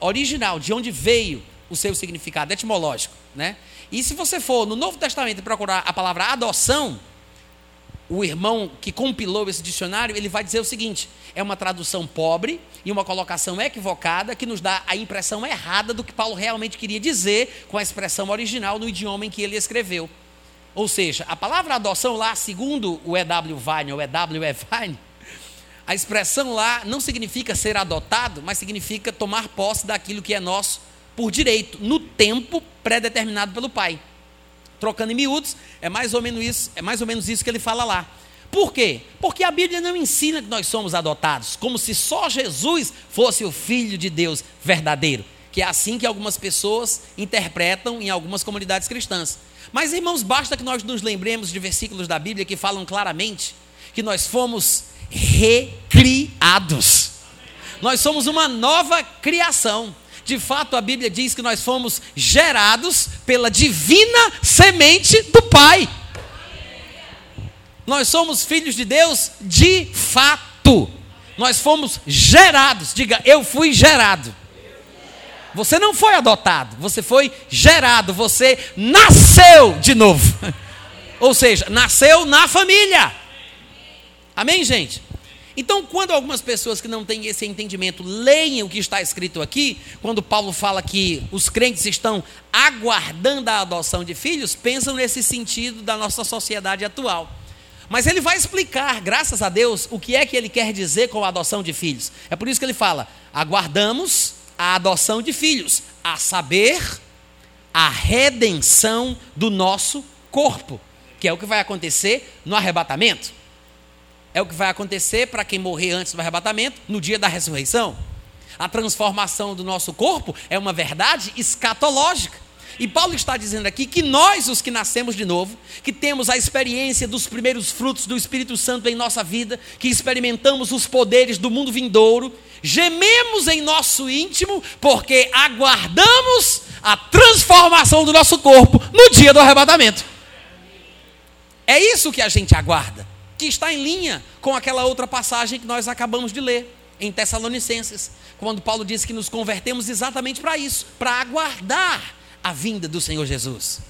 original, de onde veio o seu significado etimológico, né? E se você for no Novo Testamento procurar a palavra adoção, o irmão que compilou esse dicionário, ele vai dizer o seguinte: é uma tradução pobre e uma colocação equivocada que nos dá a impressão errada do que Paulo realmente queria dizer com a expressão original no idioma em que ele escreveu. Ou seja, a palavra adoção lá, segundo o E.W. Vine ou E.W. Vine, a expressão lá não significa ser adotado, mas significa tomar posse daquilo que é nosso por direito, no tempo pré-determinado pelo Pai. Trocando em miúdos, é mais ou menos isso, é mais ou menos isso que ele fala lá. Por quê? Porque a Bíblia não ensina que nós somos adotados, como se só Jesus fosse o filho de Deus verdadeiro, que é assim que algumas pessoas interpretam em algumas comunidades cristãs. Mas irmãos, basta que nós nos lembremos de versículos da Bíblia que falam claramente que nós fomos recriados. Nós somos uma nova criação. De fato, a Bíblia diz que nós fomos gerados pela divina semente do Pai. Nós somos filhos de Deus de fato. Nós fomos gerados. Diga, eu fui gerado. Você não foi adotado, você foi gerado, você nasceu de novo. Ou seja, nasceu na família. Amém, gente? Então, quando algumas pessoas que não têm esse entendimento leem o que está escrito aqui, quando Paulo fala que os crentes estão aguardando a adoção de filhos, pensam nesse sentido da nossa sociedade atual. Mas ele vai explicar, graças a Deus, o que é que ele quer dizer com a adoção de filhos. É por isso que ele fala: aguardamos a adoção de filhos, a saber, a redenção do nosso corpo, que é o que vai acontecer no arrebatamento é o que vai acontecer para quem morrer antes do arrebatamento, no dia da ressurreição. A transformação do nosso corpo é uma verdade escatológica. E Paulo está dizendo aqui que nós, os que nascemos de novo, que temos a experiência dos primeiros frutos do Espírito Santo em nossa vida, que experimentamos os poderes do mundo vindouro, gememos em nosso íntimo, porque aguardamos a transformação do nosso corpo no dia do arrebatamento. É isso que a gente aguarda que está em linha com aquela outra passagem que nós acabamos de ler em Tessalonicenses, quando Paulo diz que nos convertemos exatamente para isso, para aguardar a vinda do Senhor Jesus.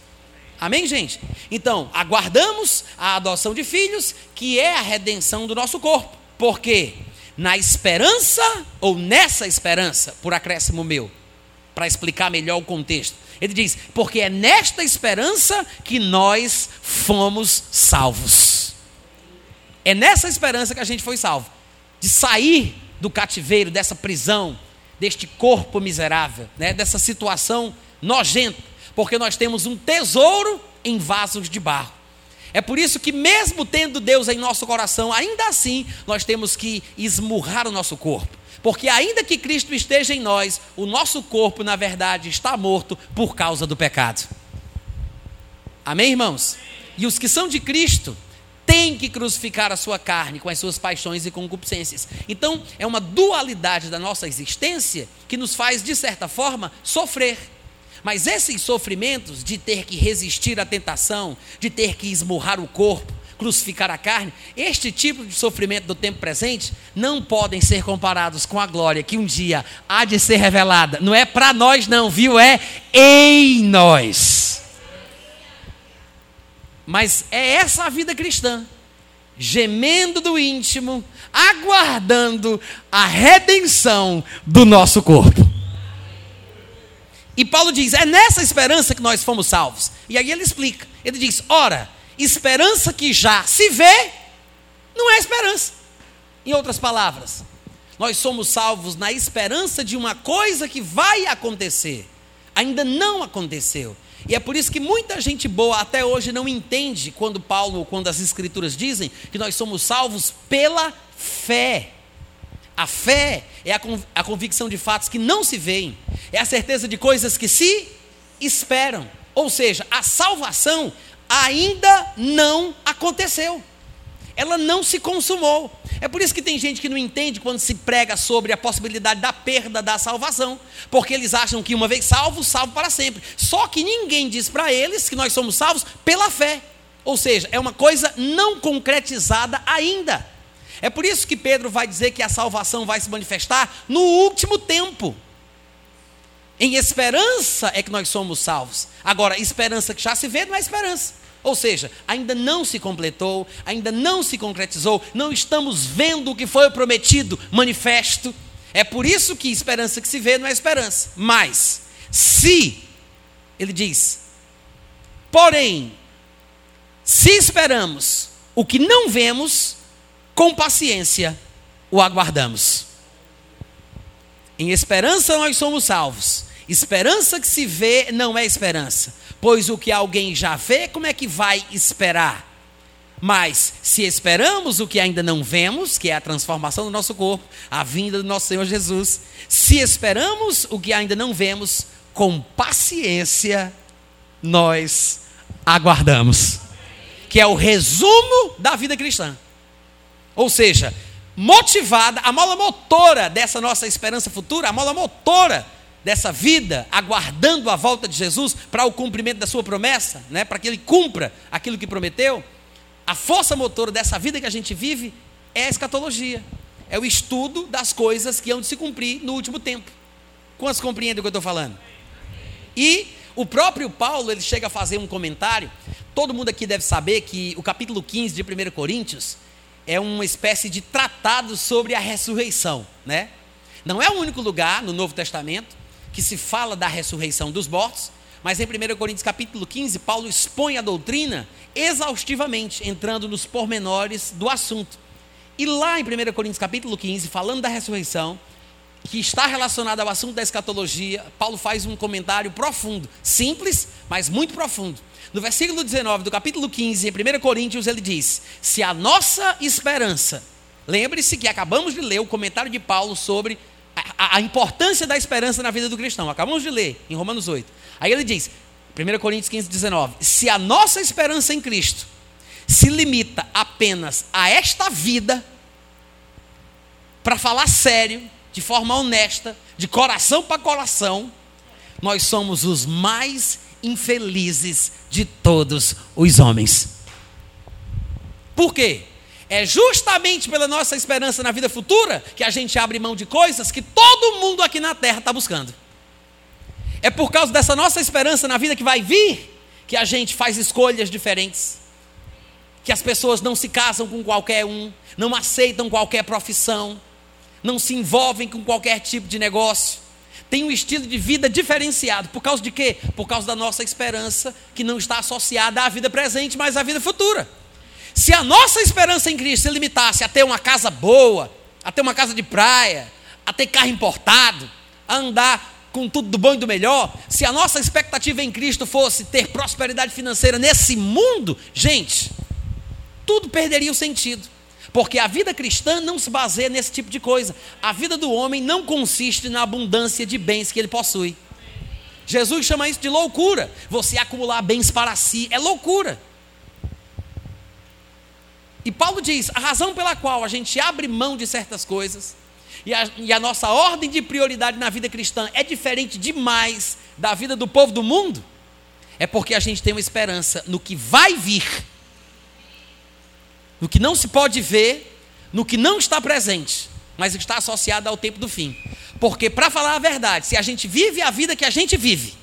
Amém, gente? Então, aguardamos a adoção de filhos, que é a redenção do nosso corpo. Por quê? Na esperança, ou nessa esperança, por acréscimo meu, para explicar melhor o contexto. Ele diz: porque é nesta esperança que nós fomos salvos. É nessa esperança que a gente foi salvo de sair do cativeiro, dessa prisão, deste corpo miserável, né, dessa situação nojenta, porque nós temos um tesouro em vasos de barro. É por isso que, mesmo tendo Deus em nosso coração, ainda assim nós temos que esmurrar o nosso corpo. Porque, ainda que Cristo esteja em nós, o nosso corpo, na verdade, está morto por causa do pecado. Amém, irmãos? E os que são de Cristo, tem que crucificar a sua carne com as suas paixões e concupiscências. Então, é uma dualidade da nossa existência que nos faz, de certa forma, sofrer. Mas esses sofrimentos de ter que resistir à tentação, de ter que esmurrar o corpo, crucificar a carne, este tipo de sofrimento do tempo presente não podem ser comparados com a glória que um dia há de ser revelada. Não é para nós, não, viu? É em nós. Mas é essa a vida cristã. Gemendo do íntimo, aguardando a redenção do nosso corpo. E Paulo diz: é nessa esperança que nós fomos salvos. E aí ele explica: ele diz, ora, esperança que já se vê, não é esperança. Em outras palavras, nós somos salvos na esperança de uma coisa que vai acontecer, ainda não aconteceu. E é por isso que muita gente boa até hoje não entende quando Paulo, quando as Escrituras dizem que nós somos salvos pela fé. A fé é a, a convicção de fatos que não se veem, é a certeza de coisas que se esperam. Ou seja, a salvação ainda não aconteceu ela não se consumou. É por isso que tem gente que não entende quando se prega sobre a possibilidade da perda da salvação, porque eles acham que uma vez salvo, salvo para sempre. Só que ninguém diz para eles que nós somos salvos pela fé. Ou seja, é uma coisa não concretizada ainda. É por isso que Pedro vai dizer que a salvação vai se manifestar no último tempo. Em esperança é que nós somos salvos. Agora, esperança que já se vê não é esperança. Ou seja, ainda não se completou, ainda não se concretizou, não estamos vendo o que foi prometido manifesto. É por isso que esperança que se vê não é esperança. Mas, se, ele diz, porém, se esperamos o que não vemos, com paciência o aguardamos. Em esperança nós somos salvos. Esperança que se vê não é esperança pois o que alguém já vê, como é que vai esperar? Mas se esperamos o que ainda não vemos, que é a transformação do nosso corpo, a vinda do nosso Senhor Jesus, se esperamos o que ainda não vemos, com paciência nós aguardamos. Que é o resumo da vida cristã. Ou seja, motivada, a mola motora dessa nossa esperança futura, a mola motora dessa vida, aguardando a volta de Jesus para o cumprimento da sua promessa, né, para que ele cumpra aquilo que prometeu, a força motora dessa vida que a gente vive é a escatologia. É o estudo das coisas que hão de se cumprir no último tempo. Quantos compreendem o que eu estou falando? E o próprio Paulo, ele chega a fazer um comentário. Todo mundo aqui deve saber que o capítulo 15 de 1 Coríntios é uma espécie de tratado sobre a ressurreição, né? Não é o único lugar no Novo Testamento que se fala da ressurreição dos mortos, mas em 1 Coríntios capítulo 15, Paulo expõe a doutrina exaustivamente, entrando nos pormenores do assunto. E lá em 1 Coríntios capítulo 15, falando da ressurreição, que está relacionado ao assunto da escatologia, Paulo faz um comentário profundo, simples, mas muito profundo. No versículo 19 do capítulo 15, em 1 Coríntios, ele diz: Se a nossa esperança, lembre-se que acabamos de ler o comentário de Paulo sobre a, a, importância da esperança na vida do cristão, acabamos de ler em Romanos 8. Aí ele diz, 1 Coríntios 15, 19: Se a nossa esperança em Cristo se limita apenas a esta vida, para falar sério, de forma honesta, de coração para coração, nós somos os mais infelizes de todos os homens. Por quê? É justamente pela nossa esperança na vida futura que a gente abre mão de coisas que todo mundo aqui na terra está buscando. É por causa dessa nossa esperança na vida que vai vir que a gente faz escolhas diferentes. Que as pessoas não se casam com qualquer um, não aceitam qualquer profissão, não se envolvem com qualquer tipo de negócio tem um estilo de vida diferenciado. Por causa de quê? Por causa da nossa esperança, que não está associada à vida presente, mas à vida futura. Se a nossa esperança em Cristo se limitasse a ter uma casa boa, a ter uma casa de praia, a ter carro importado, a andar com tudo do bom e do melhor, se a nossa expectativa em Cristo fosse ter prosperidade financeira nesse mundo, gente, tudo perderia o sentido. Porque a vida cristã não se baseia nesse tipo de coisa. A vida do homem não consiste na abundância de bens que ele possui. Jesus chama isso de loucura. Você acumular bens para si é loucura. E Paulo diz: a razão pela qual a gente abre mão de certas coisas e a, e a nossa ordem de prioridade na vida cristã é diferente demais da vida do povo do mundo, é porque a gente tem uma esperança no que vai vir no que não se pode ver, no que não está presente, mas está associado ao tempo do fim. Porque, para falar a verdade, se a gente vive a vida que a gente vive,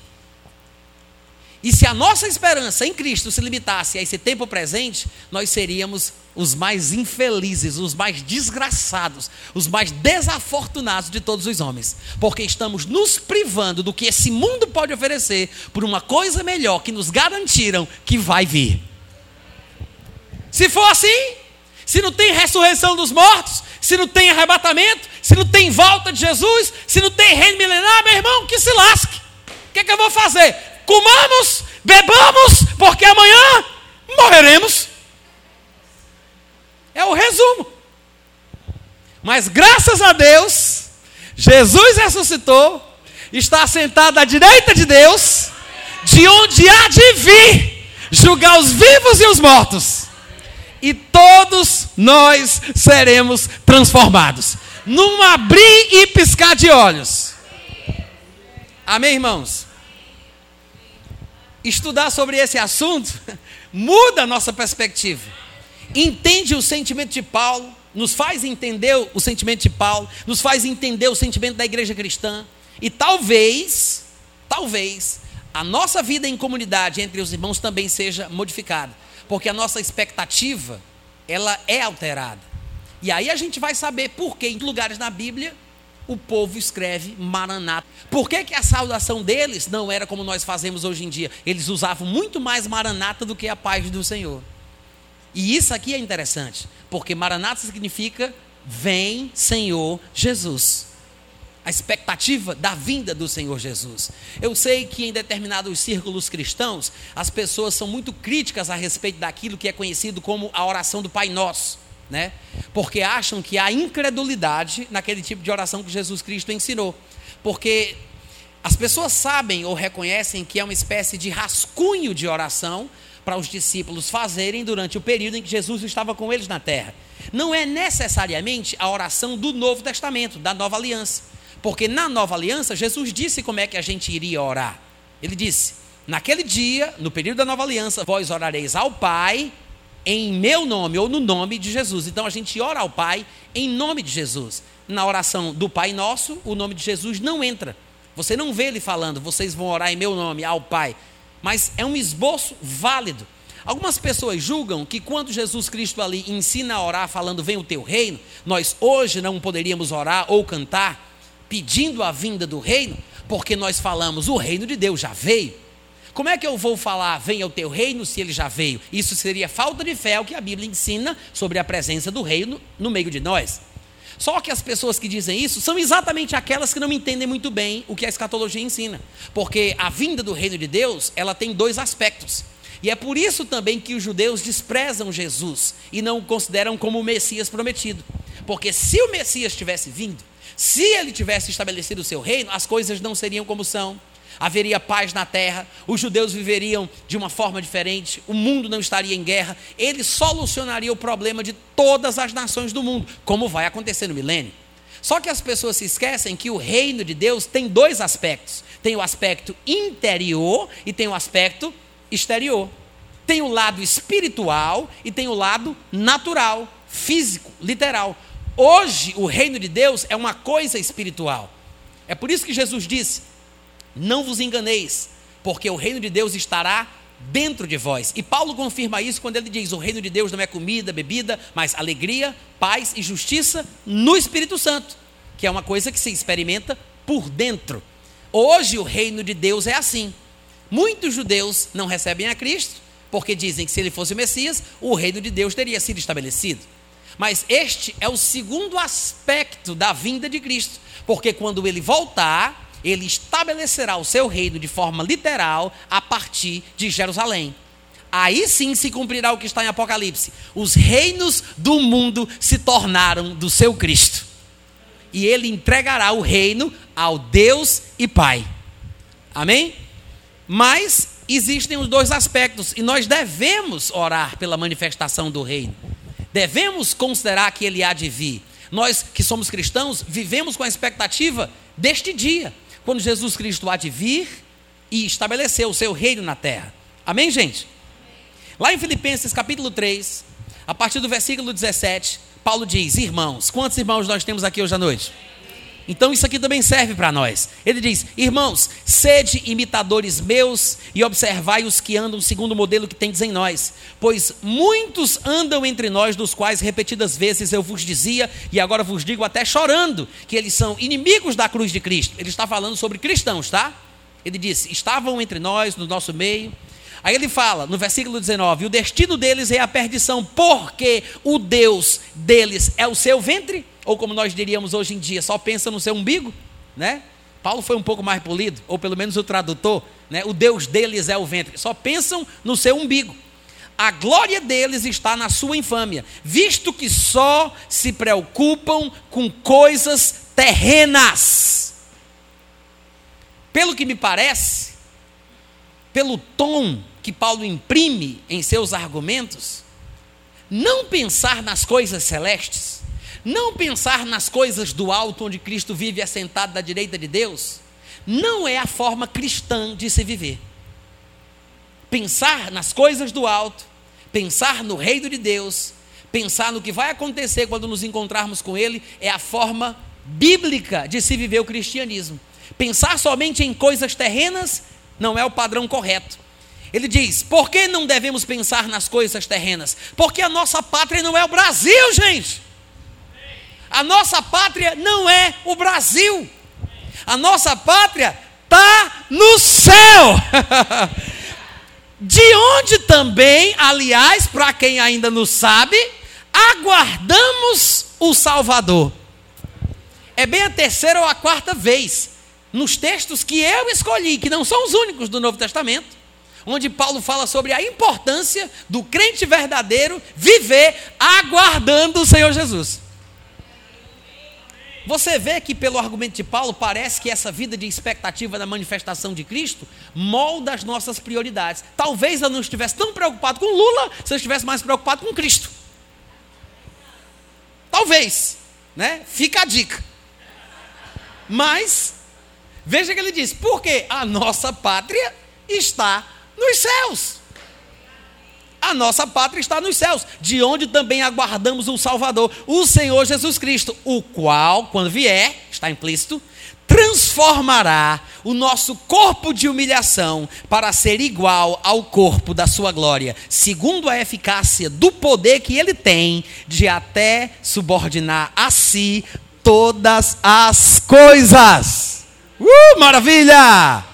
e se a nossa esperança em Cristo se limitasse a esse tempo presente, nós seríamos os mais infelizes, os mais desgraçados, os mais desafortunados de todos os homens, porque estamos nos privando do que esse mundo pode oferecer por uma coisa melhor que nos garantiram que vai vir. Se for assim, se não tem ressurreição dos mortos, se não tem arrebatamento, se não tem volta de Jesus, se não tem reino milenar, meu irmão, que se lasque. O que, é que eu vou fazer? Comamos, bebamos, porque amanhã morreremos. É o resumo. Mas graças a Deus, Jesus ressuscitou, está sentado à direita de Deus, de onde há de vir julgar os vivos e os mortos e todos nós seremos transformados. Num abrir e piscar de olhos. Amém, irmãos? Estudar sobre esse assunto muda a nossa perspectiva. Entende o sentimento de Paulo, nos faz entender o sentimento de Paulo, nos faz entender o sentimento da igreja cristã. E talvez, talvez, a nossa vida em comunidade entre os irmãos também seja modificada porque a nossa expectativa ela é alterada. E aí a gente vai saber por que em lugares na Bíblia o povo escreve Maranata. Por que, que a saudação deles não era como nós fazemos hoje em dia? Eles usavam muito mais Maranata do que a paz do Senhor. E isso aqui é interessante, porque Maranata significa vem Senhor Jesus a expectativa da vinda do Senhor Jesus. Eu sei que em determinados círculos cristãos, as pessoas são muito críticas a respeito daquilo que é conhecido como a oração do Pai Nosso, né? Porque acham que há incredulidade naquele tipo de oração que Jesus Cristo ensinou. Porque as pessoas sabem ou reconhecem que é uma espécie de rascunho de oração para os discípulos fazerem durante o período em que Jesus estava com eles na terra. não é necessariamente a oração do Novo Testamento, da Nova Aliança. Porque na Nova Aliança, Jesus disse como é que a gente iria orar. Ele disse: Naquele dia, no período da Nova Aliança, vós orareis ao Pai em meu nome ou no nome de Jesus. Então a gente ora ao Pai em nome de Jesus. Na oração do Pai Nosso, o nome de Jesus não entra. Você não vê ele falando, vocês vão orar em meu nome ao Pai. Mas é um esboço válido. Algumas pessoas julgam que quando Jesus Cristo ali ensina a orar falando vem o teu reino, nós hoje não poderíamos orar ou cantar pedindo a vinda do reino, porque nós falamos o reino de Deus já veio. Como é que eu vou falar, venha o teu reino, se ele já veio? Isso seria falta de fé, o que a Bíblia ensina sobre a presença do reino no meio de nós. Só que as pessoas que dizem isso são exatamente aquelas que não entendem muito bem o que a escatologia ensina. Porque a vinda do reino de Deus, ela tem dois aspectos. E é por isso também que os judeus desprezam Jesus e não o consideram como o Messias prometido. Porque se o Messias tivesse vindo, se ele tivesse estabelecido o seu reino, as coisas não seriam como são haveria paz na terra, os judeus viveriam de uma forma diferente, o mundo não estaria em guerra, ele solucionaria o problema de todas as nações do mundo, como vai acontecer no milênio. Só que as pessoas se esquecem que o reino de Deus tem dois aspectos: tem o aspecto interior e tem o aspecto exterior. Tem o lado espiritual e tem o lado natural, físico, literal. Hoje, o reino de Deus é uma coisa espiritual. É por isso que Jesus disse: não vos enganeis, porque o reino de Deus estará dentro de vós. E Paulo confirma isso quando ele diz: o reino de Deus não é comida, bebida, mas alegria, paz e justiça no Espírito Santo, que é uma coisa que se experimenta por dentro. Hoje o reino de Deus é assim. Muitos judeus não recebem a Cristo, porque dizem que se ele fosse o Messias, o reino de Deus teria sido estabelecido. Mas este é o segundo aspecto da vinda de Cristo, porque quando ele voltar, ele estabelecerá o seu reino de forma literal a partir de Jerusalém. Aí sim se cumprirá o que está em Apocalipse. Os reinos do mundo se tornaram do seu Cristo. E ele entregará o reino ao Deus e Pai. Amém? Mas existem os dois aspectos e nós devemos orar pela manifestação do reino. Devemos considerar que ele há de vir. Nós que somos cristãos vivemos com a expectativa deste dia quando Jesus Cristo há de vir e estabelecer o seu reino na terra. Amém, gente? Lá em Filipenses capítulo 3, a partir do versículo 17, Paulo diz: Irmãos, quantos irmãos nós temos aqui hoje à noite? Então isso aqui também serve para nós. Ele diz: Irmãos, sede imitadores meus e observai os que andam segundo o modelo que tendes em nós. Pois muitos andam entre nós, dos quais repetidas vezes eu vos dizia, e agora vos digo até chorando, que eles são inimigos da cruz de Cristo. Ele está falando sobre cristãos, tá? Ele disse: Estavam entre nós, no nosso meio. Aí ele fala, no versículo 19: O destino deles é a perdição, porque o Deus deles é o seu ventre ou como nós diríamos hoje em dia, só pensa no seu umbigo, né? Paulo foi um pouco mais polido, ou pelo menos o tradutor, né? O Deus deles é o ventre. Só pensam no seu umbigo. A glória deles está na sua infâmia, visto que só se preocupam com coisas terrenas. Pelo que me parece, pelo tom que Paulo imprime em seus argumentos, não pensar nas coisas celestes não pensar nas coisas do alto, onde Cristo vive assentado da direita de Deus, não é a forma cristã de se viver. Pensar nas coisas do alto, pensar no reino de Deus, pensar no que vai acontecer quando nos encontrarmos com Ele, é a forma bíblica de se viver o cristianismo. Pensar somente em coisas terrenas não é o padrão correto. Ele diz: por que não devemos pensar nas coisas terrenas? Porque a nossa pátria não é o Brasil, gente. A nossa pátria não é o Brasil. A nossa pátria está no céu. De onde também, aliás, para quem ainda não sabe, aguardamos o Salvador. É bem a terceira ou a quarta vez nos textos que eu escolhi, que não são os únicos do Novo Testamento, onde Paulo fala sobre a importância do crente verdadeiro viver aguardando o Senhor Jesus. Você vê que, pelo argumento de Paulo, parece que essa vida de expectativa da manifestação de Cristo molda as nossas prioridades. Talvez eu não estivesse tão preocupado com Lula se eu estivesse mais preocupado com Cristo. Talvez, né? Fica a dica. Mas, veja que ele diz: porque a nossa pátria está nos céus. A nossa pátria está nos céus, de onde também aguardamos o Salvador, o Senhor Jesus Cristo, o qual, quando vier, está implícito, transformará o nosso corpo de humilhação para ser igual ao corpo da sua glória, segundo a eficácia do poder que ele tem de até subordinar a si todas as coisas. Uh, maravilha!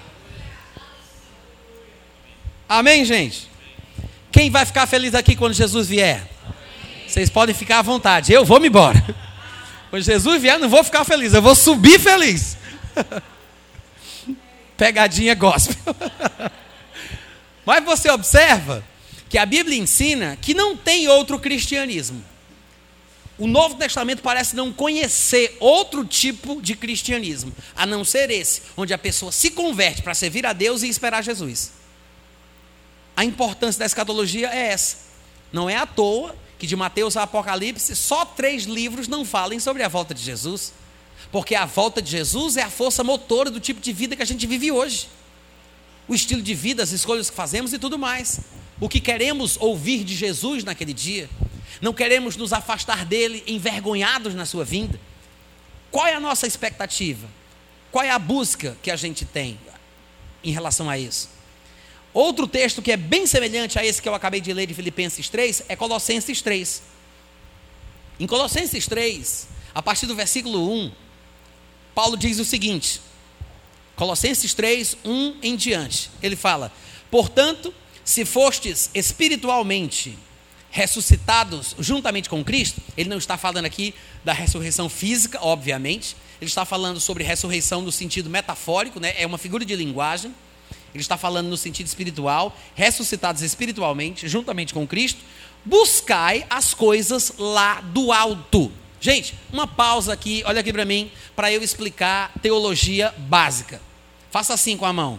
Amém, gente? Quem vai ficar feliz aqui quando Jesus vier? Vocês podem ficar à vontade. Eu vou me embora. Quando Jesus vier, não vou ficar feliz, eu vou subir feliz. Pegadinha gospel. Mas você observa que a Bíblia ensina que não tem outro cristianismo. O Novo Testamento parece não conhecer outro tipo de cristianismo, a não ser esse, onde a pessoa se converte para servir a Deus e esperar Jesus. A importância da escatologia é essa. Não é à toa que de Mateus a Apocalipse só três livros não falem sobre a volta de Jesus. Porque a volta de Jesus é a força motora do tipo de vida que a gente vive hoje. O estilo de vida, as escolhas que fazemos e tudo mais. O que queremos ouvir de Jesus naquele dia. Não queremos nos afastar dele envergonhados na sua vinda. Qual é a nossa expectativa? Qual é a busca que a gente tem em relação a isso? Outro texto que é bem semelhante a esse que eu acabei de ler de Filipenses 3 é Colossenses 3. Em Colossenses 3, a partir do versículo 1, Paulo diz o seguinte: Colossenses 3, 1 em diante. Ele fala: Portanto, se fostes espiritualmente ressuscitados juntamente com Cristo, ele não está falando aqui da ressurreição física, obviamente, ele está falando sobre ressurreição no sentido metafórico, né? é uma figura de linguagem. Ele está falando no sentido espiritual, ressuscitados espiritualmente, juntamente com Cristo, buscai as coisas lá do alto, Gente, uma pausa aqui, olha aqui para mim, para eu explicar teologia básica. Faça assim com a mão.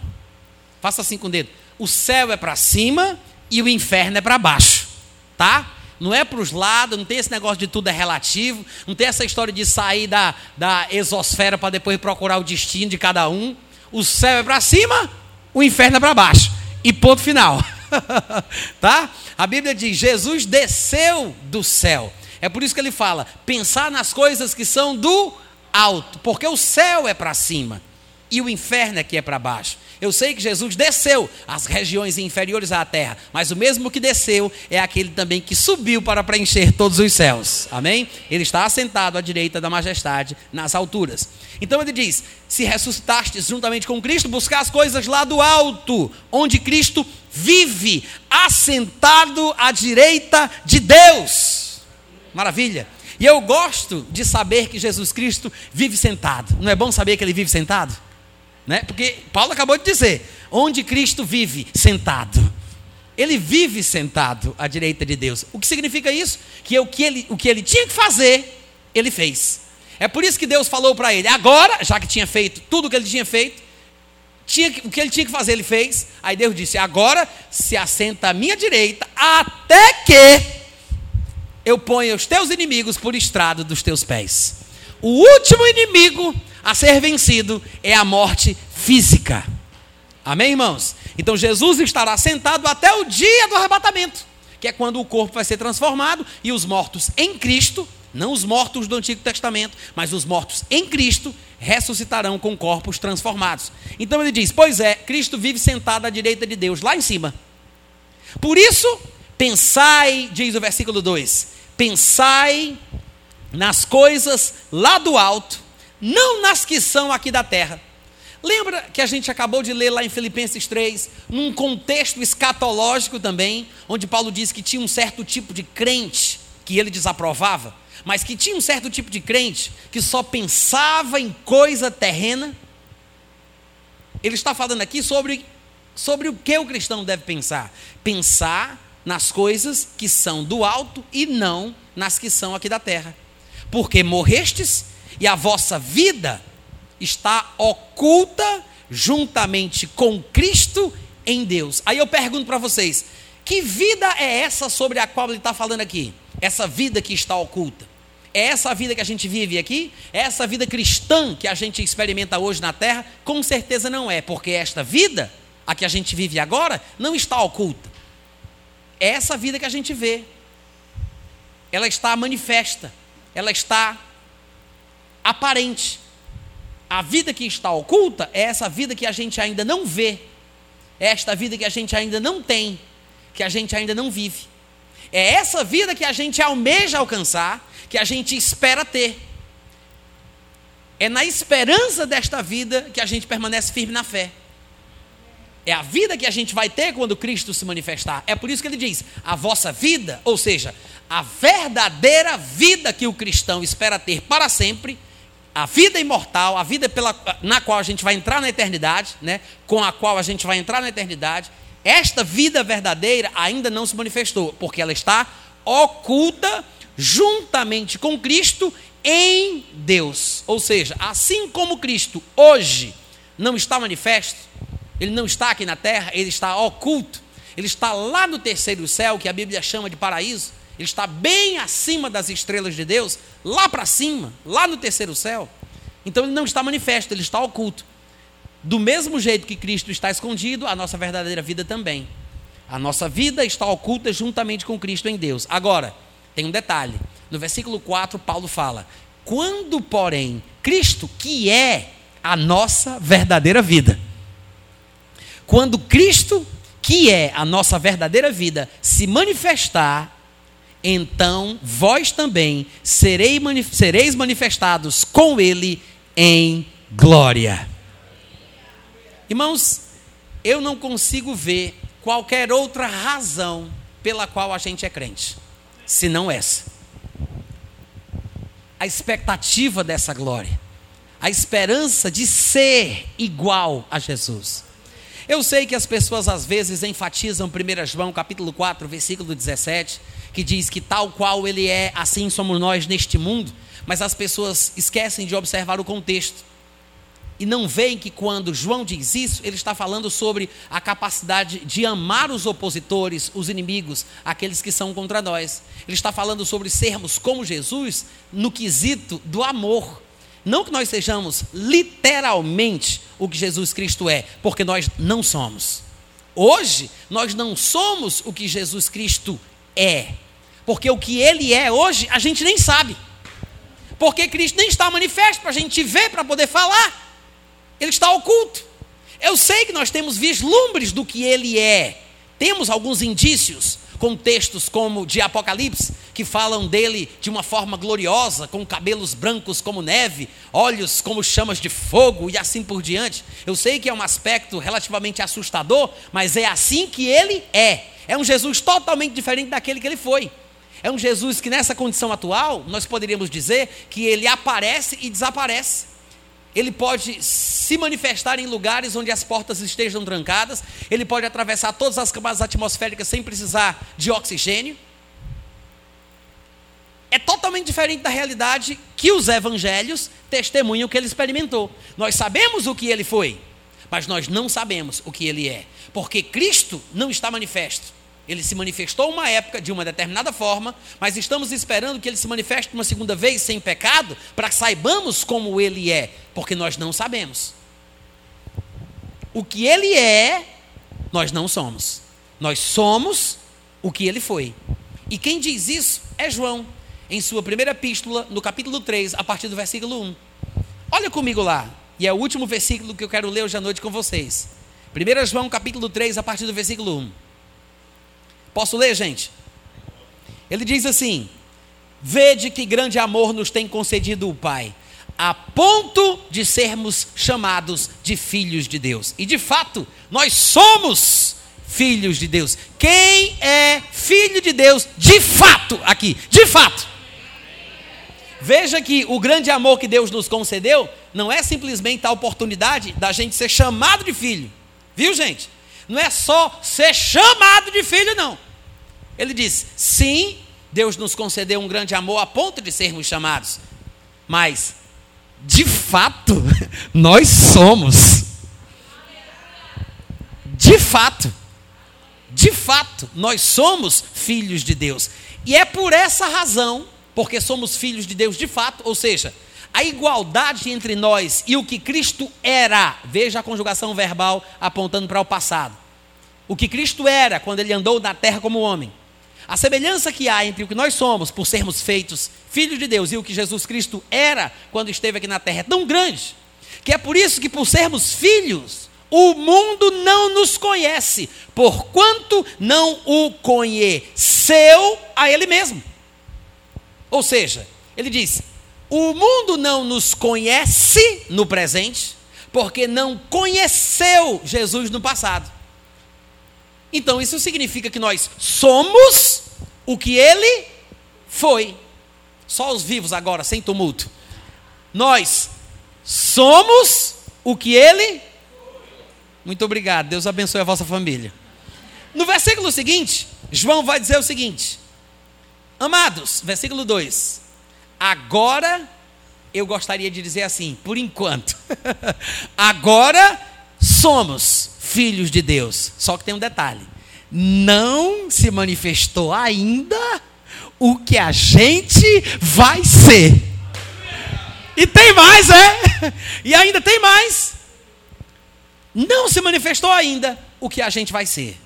Faça assim com o dedo. O céu é para cima e o inferno é para baixo. Tá? Não é para os lados, não tem esse negócio de tudo é relativo, não tem essa história de sair da, da exosfera para depois procurar o destino de cada um. O céu é para cima, o inferno é para baixo. E ponto final. tá? A Bíblia diz: Jesus desceu do céu. É por isso que ele fala: pensar nas coisas que são do alto, porque o céu é para cima e o inferno é que é para baixo. Eu sei que Jesus desceu às regiões inferiores à terra, mas o mesmo que desceu é aquele também que subiu para preencher todos os céus. Amém? Ele está assentado à direita da majestade nas alturas. Então ele diz: Se ressuscitastes juntamente com Cristo, buscar as coisas lá do alto, onde Cristo vive, assentado à direita de Deus. Maravilha. E eu gosto de saber que Jesus Cristo vive sentado. Não é bom saber que ele vive sentado? Né? Porque Paulo acabou de dizer: onde Cristo vive sentado. Ele vive sentado à direita de Deus. O que significa isso? Que o que ele, o que ele tinha que fazer, ele fez. É por isso que Deus falou para ele: agora, já que tinha feito tudo o que ele tinha feito, tinha, o que ele tinha que fazer, ele fez. Aí Deus disse: agora se assenta à minha direita, até que eu ponho os teus inimigos por estrado dos teus pés. O último inimigo a ser vencido é a morte física. Amém, irmãos? Então Jesus estará sentado até o dia do arrebatamento, que é quando o corpo vai ser transformado e os mortos em Cristo, não os mortos do Antigo Testamento, mas os mortos em Cristo, ressuscitarão com corpos transformados. Então ele diz: Pois é, Cristo vive sentado à direita de Deus, lá em cima. Por isso, pensai, diz o versículo 2, Pensai nas coisas lá do alto, não nas que são aqui da terra. Lembra que a gente acabou de ler lá em Filipenses 3, num contexto escatológico também, onde Paulo diz que tinha um certo tipo de crente que ele desaprovava, mas que tinha um certo tipo de crente que só pensava em coisa terrena? Ele está falando aqui sobre, sobre o que o cristão deve pensar. Pensar nas coisas que são do alto e não nas que são aqui da terra. Porque morrestes e a vossa vida está oculta juntamente com Cristo em Deus. Aí eu pergunto para vocês: que vida é essa sobre a qual ele está falando aqui? Essa vida que está oculta. É essa vida que a gente vive aqui? É essa vida cristã que a gente experimenta hoje na terra? Com certeza não é, porque esta vida, a que a gente vive agora, não está oculta. É essa vida que a gente vê. Ela está manifesta, ela está aparente. A vida que está oculta é essa vida que a gente ainda não vê, é esta vida que a gente ainda não tem, que a gente ainda não vive. É essa vida que a gente almeja alcançar, que a gente espera ter. É na esperança desta vida que a gente permanece firme na fé. É a vida que a gente vai ter quando Cristo se manifestar. É por isso que ele diz: a vossa vida, ou seja, a verdadeira vida que o cristão espera ter para sempre, a vida imortal, a vida pela, na qual a gente vai entrar na eternidade, né, com a qual a gente vai entrar na eternidade, esta vida verdadeira ainda não se manifestou, porque ela está oculta juntamente com Cristo em Deus. Ou seja, assim como Cristo hoje não está manifesto, ele não está aqui na terra, ele está oculto, ele está lá no terceiro céu, que a Bíblia chama de paraíso ele está bem acima das estrelas de Deus, lá para cima, lá no terceiro céu. Então ele não está manifesto, ele está oculto. Do mesmo jeito que Cristo está escondido, a nossa verdadeira vida também. A nossa vida está oculta juntamente com Cristo em Deus. Agora, tem um detalhe. No versículo 4, Paulo fala: Quando, porém, Cristo, que é a nossa verdadeira vida, quando Cristo, que é a nossa verdadeira vida, se manifestar, então vós também sereis manifestados com ele em glória. Irmãos, eu não consigo ver qualquer outra razão pela qual a gente é crente, senão essa. A expectativa dessa glória, a esperança de ser igual a Jesus. Eu sei que as pessoas às vezes enfatizam 1 João capítulo 4, versículo 17, que diz que tal qual ele é, assim somos nós neste mundo, mas as pessoas esquecem de observar o contexto. E não veem que quando João diz isso, ele está falando sobre a capacidade de amar os opositores, os inimigos, aqueles que são contra nós. Ele está falando sobre sermos como Jesus no quesito do amor. Não que nós sejamos literalmente o que Jesus Cristo é, porque nós não somos. Hoje, nós não somos o que Jesus Cristo é. Porque o que ele é hoje, a gente nem sabe. Porque Cristo nem está manifesto para a gente ver, para poder falar. Ele está oculto. Eu sei que nós temos vislumbres do que ele é. Temos alguns indícios, com textos como de Apocalipse, que falam dele de uma forma gloriosa, com cabelos brancos como neve, olhos como chamas de fogo e assim por diante. Eu sei que é um aspecto relativamente assustador, mas é assim que ele é. É um Jesus totalmente diferente daquele que ele foi. É um Jesus que, nessa condição atual, nós poderíamos dizer que ele aparece e desaparece. Ele pode se manifestar em lugares onde as portas estejam trancadas, ele pode atravessar todas as camadas atmosféricas sem precisar de oxigênio. É totalmente diferente da realidade que os evangelhos testemunham que ele experimentou. Nós sabemos o que ele foi, mas nós não sabemos o que ele é, porque Cristo não está manifesto. Ele se manifestou uma época de uma determinada forma, mas estamos esperando que ele se manifeste uma segunda vez sem pecado, para que saibamos como ele é, porque nós não sabemos. O que ele é, nós não somos. Nós somos o que ele foi. E quem diz isso é João, em sua primeira epístola, no capítulo 3, a partir do versículo 1. Olha comigo lá, e é o último versículo que eu quero ler hoje à noite com vocês. 1 João, capítulo 3, a partir do versículo 1. Posso ler, gente? Ele diz assim: Vede que grande amor nos tem concedido o Pai, a ponto de sermos chamados de filhos de Deus. E de fato, nós somos filhos de Deus. Quem é filho de Deus de fato aqui? De fato. Veja que o grande amor que Deus nos concedeu não é simplesmente a oportunidade da gente ser chamado de filho. Viu, gente? Não é só ser chamado de filho, não. Ele diz: sim, Deus nos concedeu um grande amor a ponto de sermos chamados, mas, de fato, nós somos. De fato, de fato, nós somos filhos de Deus. E é por essa razão porque somos filhos de Deus de fato, ou seja, a igualdade entre nós e o que Cristo era, veja a conjugação verbal apontando para o passado. O que Cristo era quando ele andou na terra como homem. A semelhança que há entre o que nós somos, por sermos feitos filhos de Deus, e o que Jesus Cristo era quando esteve aqui na terra, é tão grande, que é por isso que, por sermos filhos, o mundo não nos conhece, porquanto não o conheceu a Ele mesmo. Ou seja, ele diz: o mundo não nos conhece no presente, porque não conheceu Jesus no passado. Então isso significa que nós somos o que ele foi. Só os vivos agora, sem tumulto. Nós somos o que ele Muito obrigado. Deus abençoe a vossa família. No versículo seguinte, João vai dizer o seguinte: Amados, versículo 2. Agora eu gostaria de dizer assim, por enquanto. agora somos filhos de Deus. Só que tem um detalhe: não se manifestou ainda o que a gente vai ser. E tem mais, é? E ainda tem mais. Não se manifestou ainda o que a gente vai ser.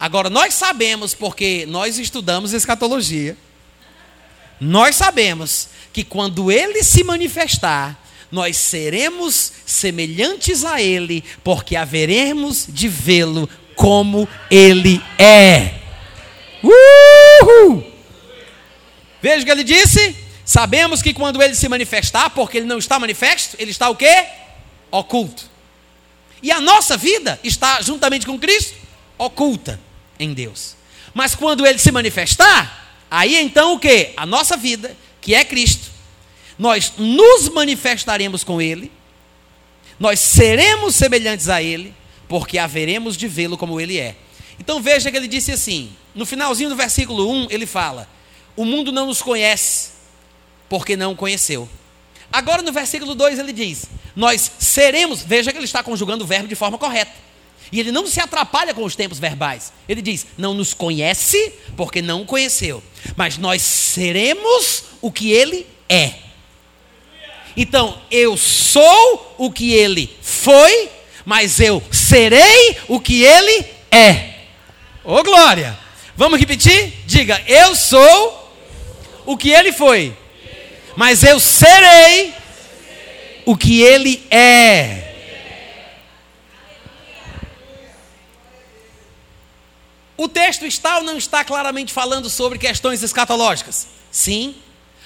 Agora, nós sabemos, porque nós estudamos escatologia, nós sabemos que quando ele se manifestar, nós seremos semelhantes a ele, porque haveremos de vê-lo como ele é. Uhul! Veja o que ele disse. Sabemos que quando ele se manifestar, porque ele não está manifesto, ele está o quê? Oculto. E a nossa vida está juntamente com Cristo oculta em Deus. Mas quando ele se manifestar, aí então o que? A nossa vida, que é Cristo, nós nos manifestaremos com ele, nós seremos semelhantes a ele, porque haveremos de vê-lo como ele é. Então veja que ele disse assim, no finalzinho do versículo 1, ele fala: O mundo não nos conhece, porque não o conheceu. Agora no versículo 2 ele diz: Nós seremos, veja que ele está conjugando o verbo de forma correta. E ele não se atrapalha com os tempos verbais. Ele diz: Não nos conhece, porque não o conheceu. Mas nós seremos o que ele é. Então, eu sou o que ele foi, mas eu serei o que ele é. Ô oh, glória! Vamos repetir? Diga: Eu sou o que ele foi, mas eu serei o que ele é. O texto está ou não está claramente falando sobre questões escatológicas? Sim.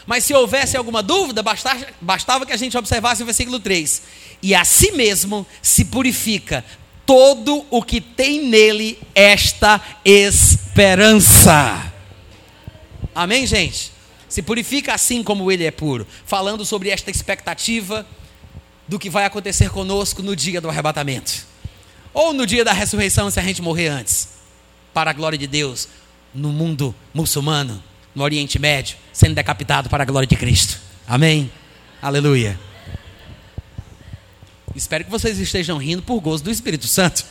Mas se houvesse alguma dúvida, bastava, bastava que a gente observasse o versículo 3. E a si mesmo se purifica todo o que tem nele esta esperança. Amém, gente? Se purifica assim como ele é puro. Falando sobre esta expectativa do que vai acontecer conosco no dia do arrebatamento. Ou no dia da ressurreição, se a gente morrer antes para a glória de Deus no mundo muçulmano, no Oriente Médio, sendo decapitado para a glória de Cristo. Amém? Aleluia. Espero que vocês estejam rindo por gozo do Espírito Santo,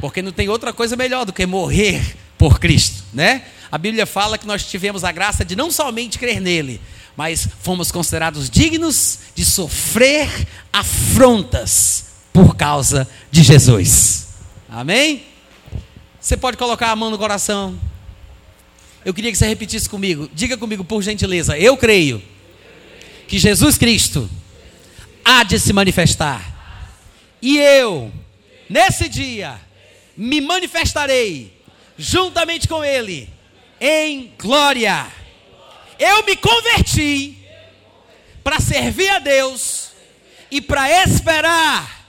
porque não tem outra coisa melhor do que morrer por Cristo, né? A Bíblia fala que nós tivemos a graça de não somente crer nele, mas fomos considerados dignos de sofrer afrontas por causa de Jesus. Amém? Você pode colocar a mão no coração. Eu queria que você repetisse comigo. Diga comigo, por gentileza. Eu creio que Jesus Cristo há de se manifestar. E eu, nesse dia, me manifestarei juntamente com Ele em glória. Eu me converti para servir a Deus e para esperar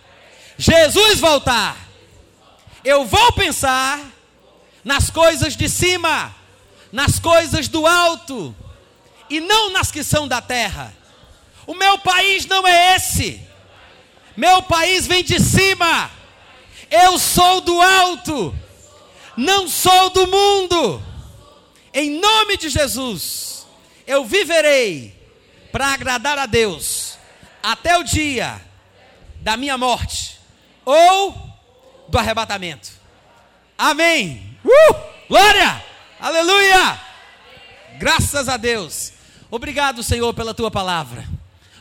Jesus voltar eu vou pensar nas coisas de cima, nas coisas do alto, e não nas que são da terra. O meu país não é esse. Meu país vem de cima. Eu sou do alto. Não sou do mundo. Em nome de Jesus, eu viverei para agradar a Deus até o dia da minha morte ou do arrebatamento. Amém. Uh! Glória! Aleluia! Graças a Deus. Obrigado, Senhor, pela tua palavra.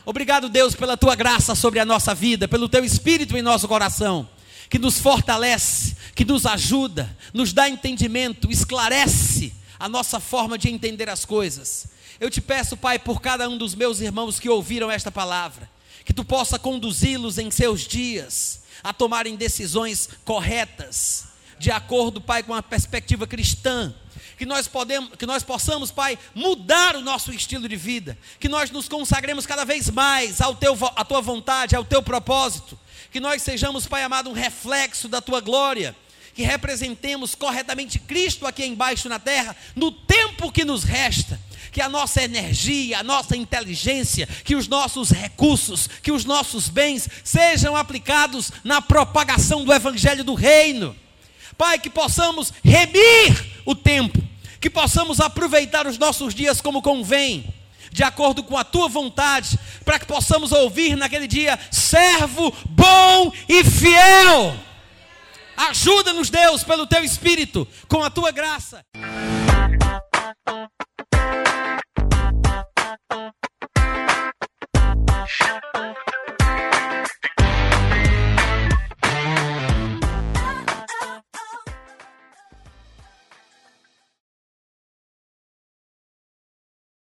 Obrigado, Deus, pela tua graça sobre a nossa vida, pelo teu espírito em nosso coração, que nos fortalece, que nos ajuda, nos dá entendimento, esclarece a nossa forma de entender as coisas. Eu te peço, Pai, por cada um dos meus irmãos que ouviram esta palavra, que tu possa conduzi-los em seus dias a tomarem decisões corretas, de acordo, Pai, com a perspectiva cristã. Que nós, podemos, que nós possamos, Pai, mudar o nosso estilo de vida, que nós nos consagremos cada vez mais ao teu, à tua vontade, ao teu propósito, que nós sejamos, Pai amado, um reflexo da tua glória, que representemos corretamente Cristo aqui embaixo na terra, no tempo que nos resta, que a nossa energia, a nossa inteligência, que os nossos recursos, que os nossos bens sejam aplicados na propagação do evangelho do reino Pai, que possamos remir o tempo, que possamos aproveitar os nossos dias como convém, de acordo com a tua vontade, para que possamos ouvir naquele dia: servo bom e fiel. Ajuda-nos, Deus, pelo teu espírito, com a tua graça. shout.